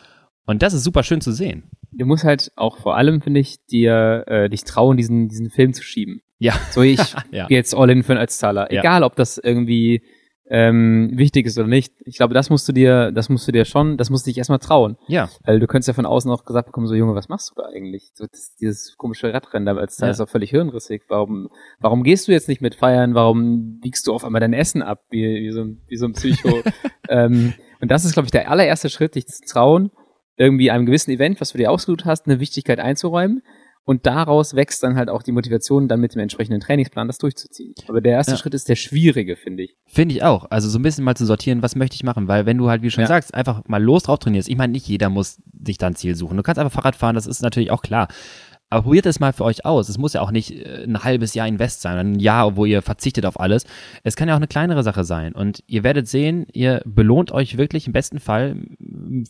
Und das ist super schön zu sehen. Du musst halt auch vor allem, finde ich, dir äh, dich trauen, diesen, diesen Film zu schieben. Ja. So, ich Ja. gehe jetzt all in für einen Ötztaler. Ja. Egal, ob das irgendwie ähm, wichtig ist oder nicht. Ich glaube, das musst du dir, das musst du dir schon, das musst du dich erstmal trauen. Ja. Weil du könntest ja von außen auch gesagt bekommen, so Junge, was machst du da eigentlich? So, das, dieses komische Radrennen da als Ja. ist doch völlig hirnrissig. Warum, warum gehst du jetzt nicht mit feiern? Warum wiegst du auf einmal dein Essen ab, wie, wie, so, ein- wie so ein Psycho? ähm, und das ist, glaube ich, der allererste Schritt, dich zu trauen, irgendwie einem gewissen Event, was du dir ausgesucht hast, eine Wichtigkeit einzuräumen. Und daraus wächst dann halt auch die Motivation, dann mit dem entsprechenden Trainingsplan das durchzuziehen. Aber der erste Ja. Schritt ist der schwierige, finde ich. Finde ich auch. Also so ein bisschen mal zu sortieren, was möchte ich machen, weil wenn du halt, wie du schon Ja. sagst, einfach mal los drauf trainierst. Ich meine, nicht jeder muss sich da ein Ziel suchen. Du kannst einfach Fahrrad fahren, das ist natürlich auch klar. Aber probiert es mal für euch aus. Es muss ja auch nicht äh, ein halbes Jahr Invest sein, ein Jahr, wo ihr verzichtet auf alles. Es kann ja auch eine kleinere Sache sein. Und ihr werdet sehen, ihr belohnt euch wirklich im besten Fall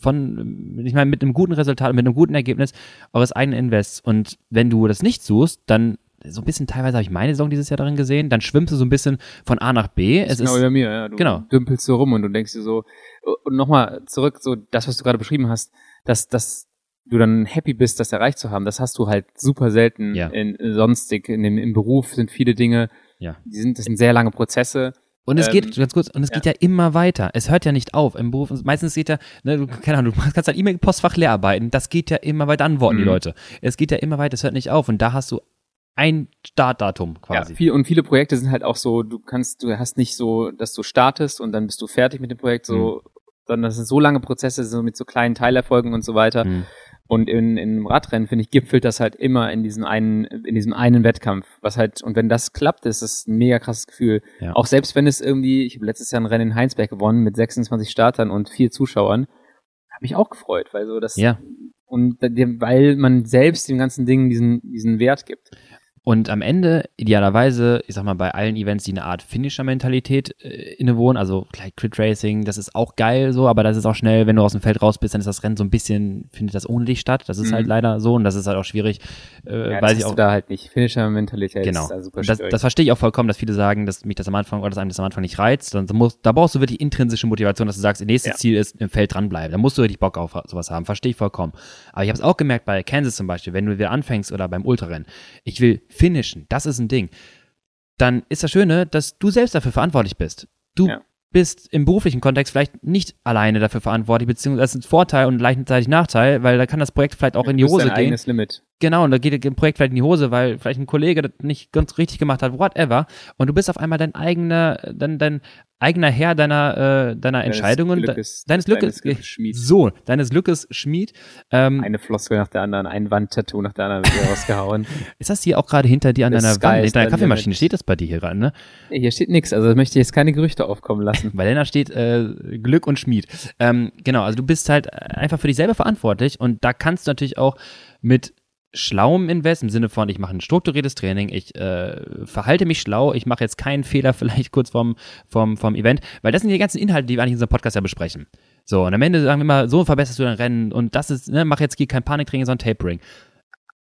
von, ich meine, mit einem guten Resultat, mit einem guten Ergebnis eures eigenen Invests. Und wenn du das nicht suchst, dann so ein bisschen, teilweise habe ich meine Saison dieses Jahr darin gesehen, dann schwimmst du so ein bisschen von A nach B. Es genau ist, wie bei mir, ja. Du genau. dümpelst so rum und du denkst dir so, und nochmal zurück, so das, was du gerade beschrieben hast, dass, dass du dann happy bist, das erreicht zu haben, das hast du halt super selten Ja. in, sonstig. In dem, Im Beruf sind viele Dinge, Ja. die sind, das sind sehr lange Prozesse. Und es Ähm, geht, ganz kurz, und es geht ja immer weiter. Es hört ja nicht auf. Im Beruf, meistens geht ja, ne, du, keine Ahnung, du kannst dein E-Mail-Postfach leer arbeiten. Das geht ja immer weiter, antworten die Mhm. Leute. Es geht ja immer weiter, es hört nicht auf. Und da hast du ein Startdatum quasi. Ja, viel, und viele Projekte sind halt auch so, du kannst, du hast nicht so, dass du startest und dann bist du fertig mit dem Projekt, so, Mhm. sondern das sind so lange Prozesse, so mit so kleinen Teilerfolgen und so weiter. Mhm. Und in, in einem Radrennen, finde ich, gipfelt das halt immer in diesem einen, in diesem einen Wettkampf. Was halt, und wenn das klappt, ist es ein mega krasses Gefühl. Ja. Auch selbst wenn es irgendwie, ich habe letztes Jahr ein Rennen in Heinsberg gewonnen mit 26 Startern und vier Zuschauern, habe mich auch gefreut, weil so das, Ja. und dem- weil man selbst dem ganzen Ding diesen, diesen Wert gibt. Und am Ende, idealerweise, ich sag mal, bei allen Events, die eine Art Finisher-Mentalität äh, innewohnen, also gleich Crit Racing, das ist auch geil so, aber das ist auch schnell, wenn du aus dem Feld raus bist, dann ist das Rennen so ein bisschen, findet das ohne dich statt. Das ist Mhm. halt leider so und das ist halt auch schwierig, äh, Ja, weiß das ich auch. du da halt nicht. Finisher-Mentalität Genau. ist da super Das, schwierig. das verstehe ich auch vollkommen, dass viele sagen, dass mich das am Anfang oder dass einem das am Anfang nicht reizt. Dann muss, da brauchst du wirklich intrinsische Motivation, dass du sagst, nächstes Ja. Ziel ist im Feld dranbleiben. Da musst du richtig Bock auf sowas haben. Verstehe ich vollkommen. Aber ich habe es auch gemerkt bei Kansas zum Beispiel, wenn du wieder anfängst oder beim Ultrarennen, ich will finishen, das ist ein Ding. Dann ist das Schöne, dass du selbst dafür verantwortlich bist. Du Ja. bist im beruflichen Kontext vielleicht nicht alleine dafür verantwortlich, beziehungsweise das ist ein Vorteil und gleichzeitig Nachteil, weil da kann das Projekt vielleicht auch in die Du Hose dein gehen. eigenes Limit. Genau, und da geht ein Projekt vielleicht in die Hose, weil vielleicht ein Kollege das nicht ganz richtig gemacht hat, whatever. Und du bist auf einmal dein eigener, dein, dein eigener Herr deiner, äh, deiner Entscheidungen. Glückes, deines Glückes, deines Glückes Schmied. so, deines Glückes Schmied. Ähm, Eine Floskel nach der anderen, ein Wandtattoo nach der anderen wird rausgehauen. ist das hier auch gerade hinter dir an deiner sky Wand, hinter deiner Kaffeemaschine? Steht das bei dir hier ran, ne? Hier steht nichts, also möchte ich jetzt keine Gerüchte aufkommen lassen. Weil da steht äh, Glück und Schmied. Ähm, genau, also du bist halt einfach für dich selber verantwortlich und da kannst du natürlich auch mit schlauem Invest im Sinne von, ich mache ein strukturiertes Training, ich äh, verhalte mich schlau, ich mache jetzt keinen Fehler vielleicht kurz vorm, vorm, vorm Event, weil das sind die ganzen Inhalte, die wir eigentlich in unserem Podcast ja besprechen. So, und am Ende sagen wir immer, so verbesserst du dein Rennen und das ist, ne, mach jetzt hier kein Paniktraining, sondern Tapering.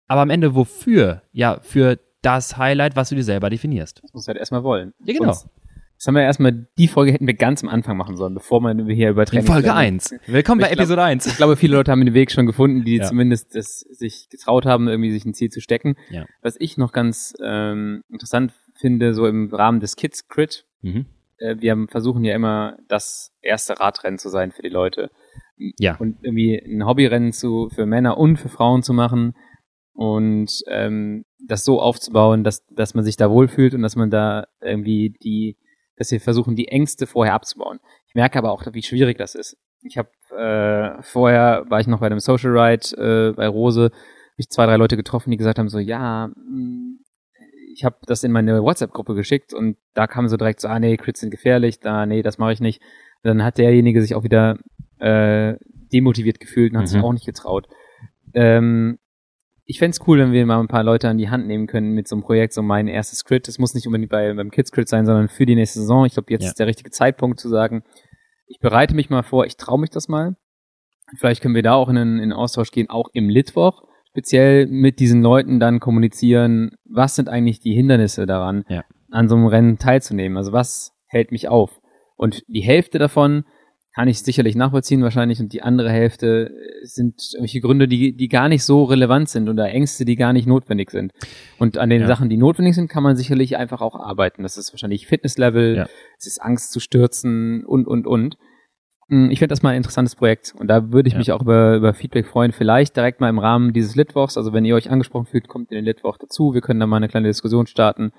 Aber am Ende wofür? Ja, für das Highlight, was du dir selber definierst. Das muss halt erstmal wollen. Ja, genau. Sonst- Das haben wir erstmal, die Folge hätten wir ganz am Anfang machen sollen, bevor man wir hier über In Folge sprechen. 1. Willkommen bei Ich glaub- Episode 1. Ich glaube, viele Leute haben den Weg schon gefunden, die Ja. zumindest es sich getraut haben, irgendwie sich ein Ziel zu stecken. Ja. Was ich noch ganz ähm, interessant finde, so im Rahmen des Kids Crit, Mhm. äh, wir haben- versuchen ja immer das erste Radrennen zu sein für die Leute. Ja. Und irgendwie ein Hobbyrennen zu, für Männer und für Frauen zu machen und ähm, das so aufzubauen, dass, dass man sich da wohlfühlt und dass man da irgendwie die, dass wir versuchen, die Ängste vorher abzubauen. Ich merke aber auch, wie schwierig das ist. Ich habe äh, vorher war ich noch bei einem Social Ride äh, bei Rose, hab ich zwei, drei Leute getroffen, die gesagt haben so, ja, mh, ich habe das in meine WhatsApp-Gruppe geschickt und da kam so direkt so, ah nee, Crits sind gefährlich, da nee, das mache ich nicht. Und dann hat derjenige sich auch wieder äh, demotiviert gefühlt und hat sich Mhm. auch nicht getraut. Ähm, ich fänd's cool, wenn wir mal ein paar Leute an die Hand nehmen können mit so einem Projekt, so mein erstes Crit. Das muss nicht unbedingt bei, beim Kids Crit sein, sondern für die nächste Saison. Ich glaube, jetzt Ja. ist der richtige Zeitpunkt zu sagen, ich bereite mich mal vor, ich traue mich das mal. Vielleicht können wir da auch in einen Austausch gehen, auch im Litwoch, speziell mit diesen Leuten dann kommunizieren, was sind eigentlich die Hindernisse daran, Ja. an so einem Rennen teilzunehmen. Also was hält mich auf? Und die Hälfte davon kann ich sicherlich nachvollziehen wahrscheinlich und die andere Hälfte äh, sind irgendwelche Gründe, die, die gar nicht so relevant sind oder Ängste, die gar nicht notwendig sind. Und an den Ja. Sachen, die notwendig sind, kann man sicherlich einfach auch arbeiten. Das ist wahrscheinlich Fitnesslevel, Ja. es ist Angst zu stürzen und, und, und. Hm, Ich finde das mal ein interessantes Projekt und da würde ich Ja. mich auch über, über Feedback freuen. Vielleicht direkt mal im Rahmen dieses Litwochs, also wenn ihr euch angesprochen fühlt, kommt in den Litwoch dazu. Wir können da mal eine kleine Diskussion starten.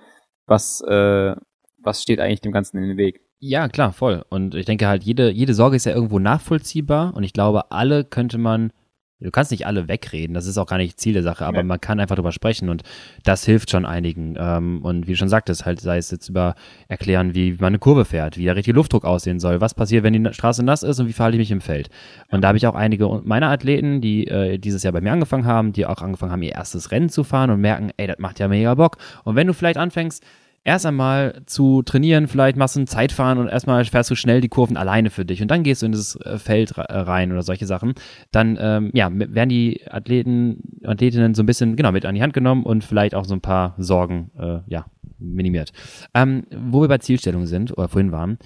Was, äh, was steht eigentlich dem Ganzen in den Weg? Ja, klar, voll. Und ich denke halt, jede, jede Sorge ist ja irgendwo nachvollziehbar und ich glaube, alle könnte man, du kannst nicht alle wegreden, das ist auch gar nicht Ziel der Sache, aber Ja. man kann einfach drüber sprechen und das hilft schon einigen. Ähm, und wie du schon sagtest, halt, sei es jetzt über erklären, wie man eine Kurve fährt, wie der richtige Luftdruck aussehen soll, was passiert, wenn die Straße nass ist und wie verhalte ich mich im Feld. Und da habe ich auch einige meiner Athleten, die äh, dieses Jahr bei mir angefangen haben, die auch angefangen haben, ihr erstes Rennen zu fahren und merken, ey, das macht ja mega Bock. Und wenn du vielleicht anfängst, erst einmal zu trainieren, vielleicht machst du ein Zeitfahren und erstmal fährst du schnell die Kurven alleine für dich und dann gehst du in dieses äh, Feld äh, rein oder solche Sachen, dann ähm, ja, werden die Athleten, Athletinnen so ein bisschen genau mit an die Hand genommen und vielleicht auch so ein paar Sorgen äh, ja, minimiert. Ähm, wo wir bei Zielstellung sind oder vorhin waren,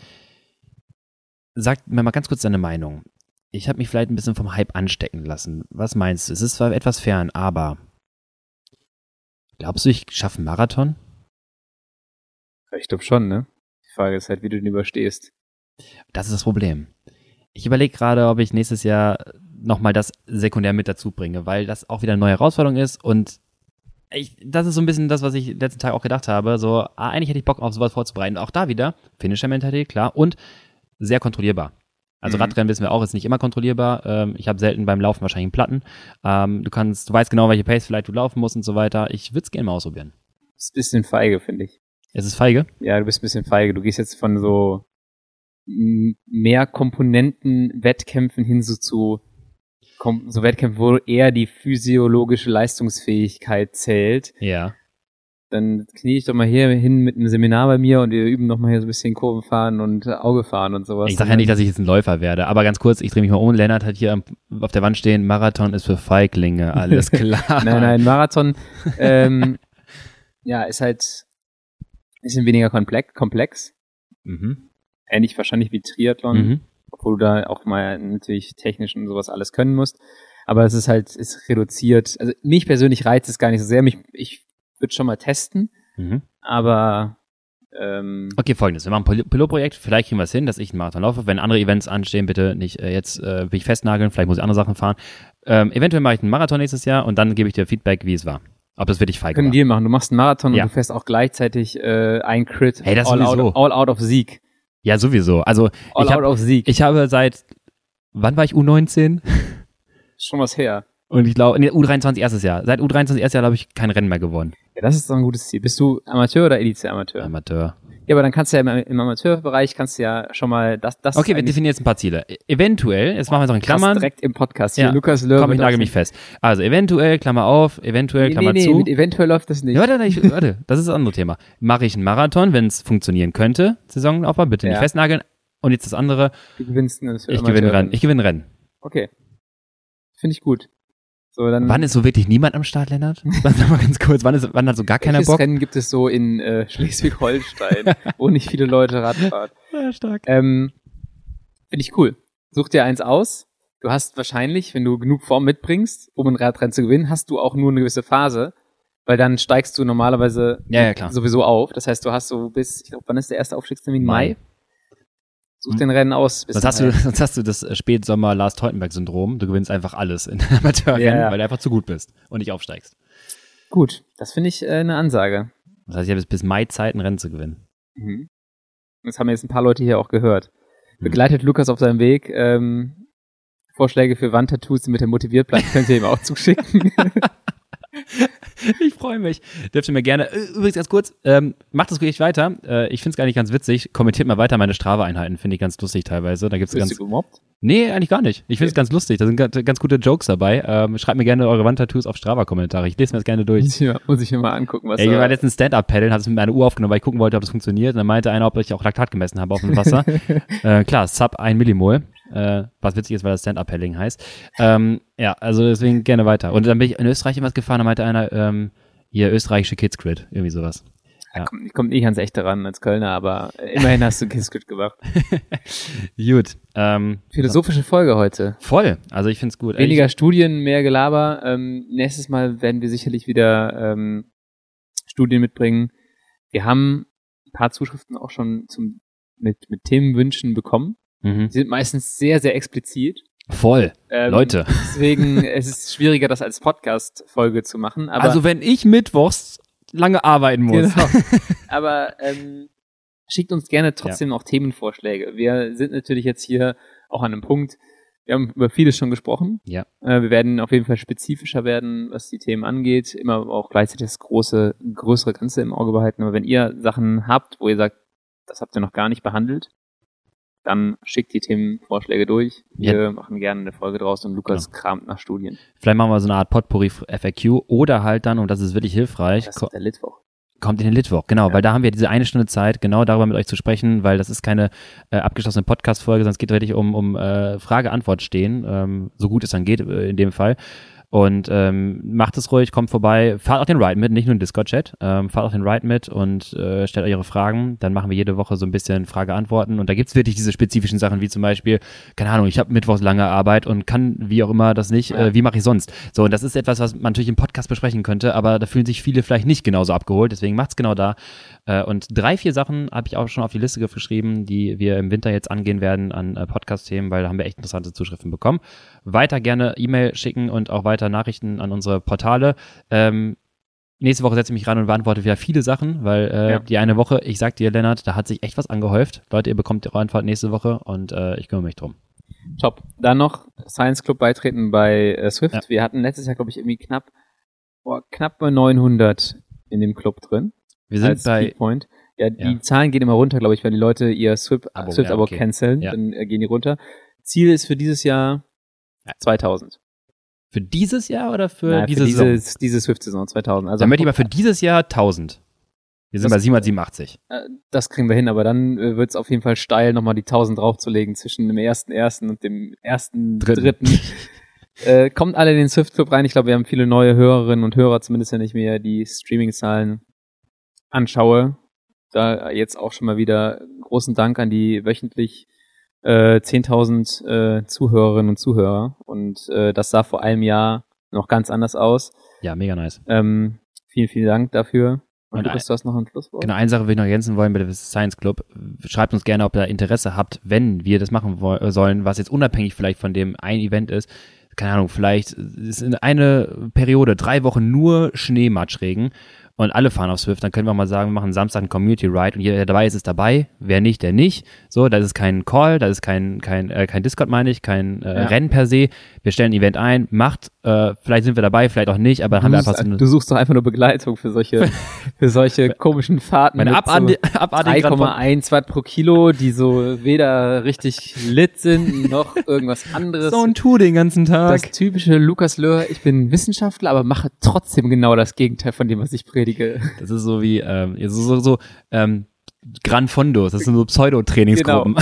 sag mir mal ganz kurz deine Meinung. Ich habe mich vielleicht ein bisschen vom Hype anstecken lassen. Was meinst du? Es ist zwar etwas fern, aber glaubst du, ich schaffe einen Marathon? Ich glaube schon, ne? Die Frage ist halt, wie du den überstehst. Das ist das Problem. Ich überlege gerade, ob ich nächstes Jahr nochmal das sekundär mit dazu bringe, weil das auch wieder eine neue Herausforderung ist und ich, das ist so ein bisschen das, was ich letzten Tag auch gedacht habe. So, ah, eigentlich hätte ich Bock auf sowas vorzubereiten. Auch da wieder, Finisher-Mentalität, klar, und sehr kontrollierbar. Also Mhm. Radrennen wissen wir auch, ist nicht immer kontrollierbar. Ähm, ich habe selten beim Laufen wahrscheinlich einen Platten. Ähm, du kannst, du weißt genau, welche Pace vielleicht du laufen musst und so weiter. Ich würde es gerne mal ausprobieren. Das ist ein bisschen feige, finde ich. Es ist feige. Ja, du bist ein bisschen feige. Du gehst jetzt von so mehr Komponenten Wettkämpfen hin so zu so Wettkämpfen, wo eher die physiologische Leistungsfähigkeit zählt. Ja. dann knie ich doch mal hier hin mit einem Seminar bei mir und wir üben noch mal hier so ein bisschen Kurven fahren und Auge fahren und sowas. Ich sage ja nicht, dass ich jetzt ein Läufer werde, aber ganz kurz, ich drehe mich mal um. Lennart hat hier auf der Wand stehen, Marathon ist für Feiglinge, alles klar. nein, nein, Marathon ähm, ja, ist halt bisschen weniger komplex. Mhm. Ähnlich wahrscheinlich wie Triathlon, Mhm. obwohl du da auch mal natürlich technisch und sowas alles können musst. Aber es ist halt, ist reduziert. Also mich persönlich reizt es gar nicht so sehr. Mich, ich würde schon mal testen, Mhm. aber ähm, Okay, folgendes. Wir machen ein Pil- Pilotprojekt. Vielleicht kriegen wir es hin, dass ich einen Marathon laufe. Wenn andere Events anstehen, bitte nicht äh, jetzt äh, will ich festnageln. Vielleicht muss ich andere Sachen fahren. Ähm, eventuell mache ich einen Marathon nächstes Jahr und dann gebe ich dir Feedback, wie es war. Ob das wirklich feige können wir machen. Du machst einen Marathon Ja. und du fährst auch gleichzeitig äh, ein Crit. Hey, das all, sowieso. out, all out of Sieg. Ja, sowieso. Also All ich, out hab, of Sieg. ich habe seit, wann war ich U19? Schon was her. Und ich glaube, nee, U23 erstes Jahr. Seit U23 erstes Jahr habe ich kein Rennen mehr gewonnen. Ja, das ist doch ein gutes Ziel. Bist du Amateur oder Elite-Amateur? Amateur. Ja, aber dann kannst du ja im, im Amateurbereich kannst du ja schon mal das, das Okay, wir definieren jetzt ein paar Ziele. E- Eventuell, jetzt machen wir es noch in Klammern. direkt im Podcast. Hier, Ja. Lukas Löhr. Komm, ich nagel mich fest. Also eventuell, Klammer auf, eventuell, Nee, Klammer nee, nee, zu. mit eventuell läuft das nicht. Ja, warte, ich, warte, das ist das andere Thema. Mache ich einen Marathon, wenn es funktionieren könnte, Saisonaufbau, bitte nicht Ja. festnageln. Und jetzt das andere, Du gewinnst ein ich gewinne Rennen. Ich gewinne Rennen. Okay. Finde ich gut. So, dann Wann ist so wirklich niemand am Start, Lennart? Sag mal ganz kurz, wann, ist, wann hat so gar keiner Bock? Rennen gibt es so in äh, Schleswig-Holstein, wo nicht viele Leute Rad fahren? Ja, stark. Ähm, Finde ich cool. Such dir eins aus. Du hast wahrscheinlich, wenn du genug Form mitbringst, um ein Radrennen zu gewinnen, hast du auch nur eine gewisse Phase, weil dann steigst du normalerweise Ja, ja, sowieso auf. Das heißt, du hast so bis, ich glaube, wann ist der erste Aufstiegstermin? Mai. Mai. Such Hm. den Rennen aus. Sonst hast, du, dahin. sonst hast du das äh, Spätsommer Lars Teutenberg-Syndrom. Du gewinnst einfach alles in Amateurrennen, ja. weil du einfach zu gut bist und nicht aufsteigst. Gut, das finde ich äh, eine Ansage. Das heißt, ich habe jetzt bis Mai Zeit, ein Rennen zu gewinnen. Mhm. Das haben jetzt ein paar Leute hier auch gehört. Mhm. Begleitet Lukas auf seinem Weg. Ähm, Vorschläge für Wandtattoos, damit er motiviert bleibt, könnt ihr ihm auch zuschicken. Ich freue mich. Dürft ihr mir gerne, übrigens ganz kurz, ähm, macht das ruhig weiter. Äh, ich finde es gar nicht ganz witzig. Kommentiert mal weiter meine Strava-Einheiten, finde ich ganz lustig teilweise. Da gibt's Bist ganz, du gemobbt? nee, eigentlich gar nicht. Ich finde es ganz lustig. Da sind ga- ganz gute Jokes dabei. Ähm, schreibt mir gerne eure Wandtattoos auf Strava-Kommentare. Ich lese mir das gerne durch. Muss ich, mir, muss ich mir mal angucken, was Ey, ich war letztens Stand-Up-Paddeln, habe es mit meiner Uhr aufgenommen, weil ich gucken wollte, ob das funktioniert. Und dann meinte einer, ob ich auch Laktat gemessen habe auf dem Wasser. äh, klar, Sub 1 Millimol. Äh, was witzig ist, weil das Stand-Up-Paddling heißt. Ähm, ja, also deswegen gerne weiter. Und dann bin ich in Österreich irgendwas gefahren, da meinte einer, ähm, hier österreichische Kids Grid, irgendwie sowas. Ja. Kommt, kommt nicht ans Echte ran als Kölner, aber immerhin hast du Kiss gut gemacht. Gut. Ähm, Philosophische Folge heute. voll. Also ich finde es gut. Weniger Studien, mehr Gelaber. Ähm, nächstes Mal werden wir sicherlich wieder ähm, Studien mitbringen. Wir haben ein paar Zuschriften auch schon zum, mit, mit Themenwünschen bekommen. Mhm. Die sind meistens sehr, sehr explizit. Voll. Ähm, Leute. Deswegen es ist schwieriger, das als Podcast-Folge zu machen. Aber, also wenn ich mittwochs lange arbeiten muss. Genau. Aber ähm, schickt uns gerne trotzdem auch Themenvorschläge. Wir sind natürlich jetzt hier auch an einem Punkt. Wir haben über vieles schon gesprochen. Ja. Äh, wir werden auf jeden Fall spezifischer werden, was die Themen angeht. Immer auch gleichzeitig das große, größere Ganze im Auge behalten. Aber wenn ihr Sachen habt, wo ihr sagt, das habt ihr noch gar nicht behandelt, dann schickt die Themenvorschläge durch. Wir machen gerne eine Folge draus und Lukas kramt nach Studien. Vielleicht machen wir so eine Art Potpourri FAQ oder halt dann, und das ist wirklich hilfreich, Das ist der Litwoch. kommt in den Litwoch, genau, Ja. weil da haben wir diese eine Stunde Zeit, genau darüber mit euch zu sprechen, weil das ist keine äh, abgeschlossene Podcast-Folge, sondern es geht wirklich um, um äh, Frage-Antwort stehen, ähm, so gut es dann geht äh, in dem Fall. Und ähm, macht es ruhig, kommt vorbei, fahrt auch den Ride mit, nicht nur den Discord-Chat, ähm, fahrt auch den Ride mit und äh, stellt eure Fragen. Dann machen wir jede Woche so ein bisschen Frage-Antworten. Und da gibt's wirklich diese spezifischen Sachen, wie zum Beispiel, keine Ahnung, ich habe mittwochs lange Arbeit und kann wie auch immer das nicht, äh, wie mache ich sonst? So, und das ist etwas, was man natürlich im Podcast besprechen könnte, aber da fühlen sich viele vielleicht nicht genauso abgeholt, deswegen macht's genau da. Äh, und drei, vier Sachen habe ich auch schon auf die Liste geschrieben, die wir im Winter jetzt angehen werden an äh, Podcast-Themen, weil da haben wir echt interessante Zuschriften bekommen. Weiter gerne E-Mail schicken und auch weiter Nachrichten an unsere Portale. Ähm, nächste Woche setze ich mich ran und beantworte wieder viele Sachen, weil äh, Ja. die eine Woche, ich sag dir, Lennart, da hat sich echt was angehäuft. Leute, ihr bekommt eure Antwort nächste Woche und äh, ich kümmere mich drum. Top. Dann noch Science Club beitreten bei äh, Swift. Ja. Wir hatten letztes Jahr, glaube ich, irgendwie knapp, boah, knapp bei 900 in dem Club drin. Wir sind bei, Keypoint. Ja, die Ja. Zahlen gehen immer runter, glaube ich, wenn die Leute ihr Swift-Abo Abo, Swift ja, okay. canceln, dann äh, gehen die runter. Ziel ist für dieses Jahr Ja. 2000. Für dieses Jahr oder für Naja, diese für Saison? diese, diese Swift-Saison 2000. Also Dann möchte ich mal für dieses Jahr 1000. Wir sind Das- bei 787. Äh, Das kriegen wir hin, aber dann äh, wird es auf jeden Fall steil, nochmal die 1000 draufzulegen zwischen dem ersten ersten und dem ersten Dritten. dritten. äh, kommt alle in den Swift Club rein. Ich glaube, wir haben viele neue Hörerinnen und Hörer, zumindest wenn ich mir die Streaming-Zahlen anschaue. Da jetzt auch schon mal wieder großen Dank an die wöchentlich äh, 10.000 äh, Zuhörerinnen und Zuhörer. Und äh, das sah vor einem Jahr noch ganz anders aus. Ja, mega nice. Ähm, vielen, vielen Dank dafür. Und, Und Lukas, du hast noch ein Schlusswort? Genau, eine Sache will ich noch ergänzen wollen bei der Science Club. Schreibt uns gerne, ob ihr Interesse habt, wenn wir das machen äh, sollen, was jetzt unabhängig vielleicht von dem ein Event ist. Keine Ahnung, vielleicht ist in eine Periode drei Wochen nur Schneematschregen und alle fahren auf Swift, dann können wir mal sagen, wir machen Samstag einen Community Ride und jeder, der dabei ist, ist dabei. Wer nicht, der nicht. So, das ist kein Call, das ist kein, kein, äh, kein Discord, meine ich, kein äh, Ja. Rennen per se. Wir stellen ein Event ein, macht, äh, vielleicht sind wir dabei, vielleicht auch nicht, aber dann haben wir du, einfach so suchst, eine, du suchst doch einfach nur Begleitung für solche, für solche komischen Fahrten. meine mit abartige, abartige Grad- 3,1 Watt pro Kilo, die so weder richtig lit sind, noch irgendwas anderes. so ein Tu den ganzen Tag. das typische Lukas Löhr, ich bin Wissenschaftler, aber mache trotzdem genau das Gegenteil von dem, was ich predige. Das ist so wie, ähm, so, so, so ähm, Gran Fondos, das sind so Pseudo-Trainingsgruppen.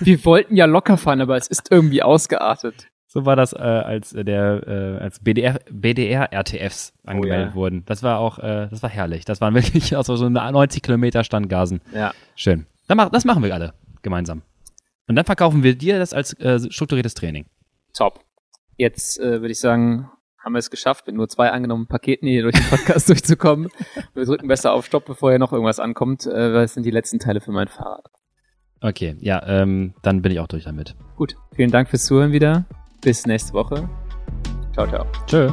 Wir wollten ja locker fahren, aber es ist irgendwie ausgeartet. So war das, äh, als äh, der, äh, als BDR, BDR-RTFs angemeldet ja. wurden. Das war auch, äh, das war herrlich. Das waren wirklich also so eine 90 Kilometer Standgasen. Ja. Schön. Dann mach, das machen wir alle gemeinsam. Und dann verkaufen wir dir das als äh, strukturiertes Training. Top. Jetzt äh, würde ich sagen, haben wir es geschafft, mit nur zwei angenommenen Paketen hier durch den Podcast durchzukommen. Wir drücken besser auf Stopp, bevor hier noch irgendwas ankommt. Äh, es sind die letzten Teile für mein Fahrrad. Okay, ja, ähm, dann bin ich auch durch damit. Gut, vielen Dank fürs Zuhören wieder. Bis nächste Woche. Ciao, ciao. Tschö.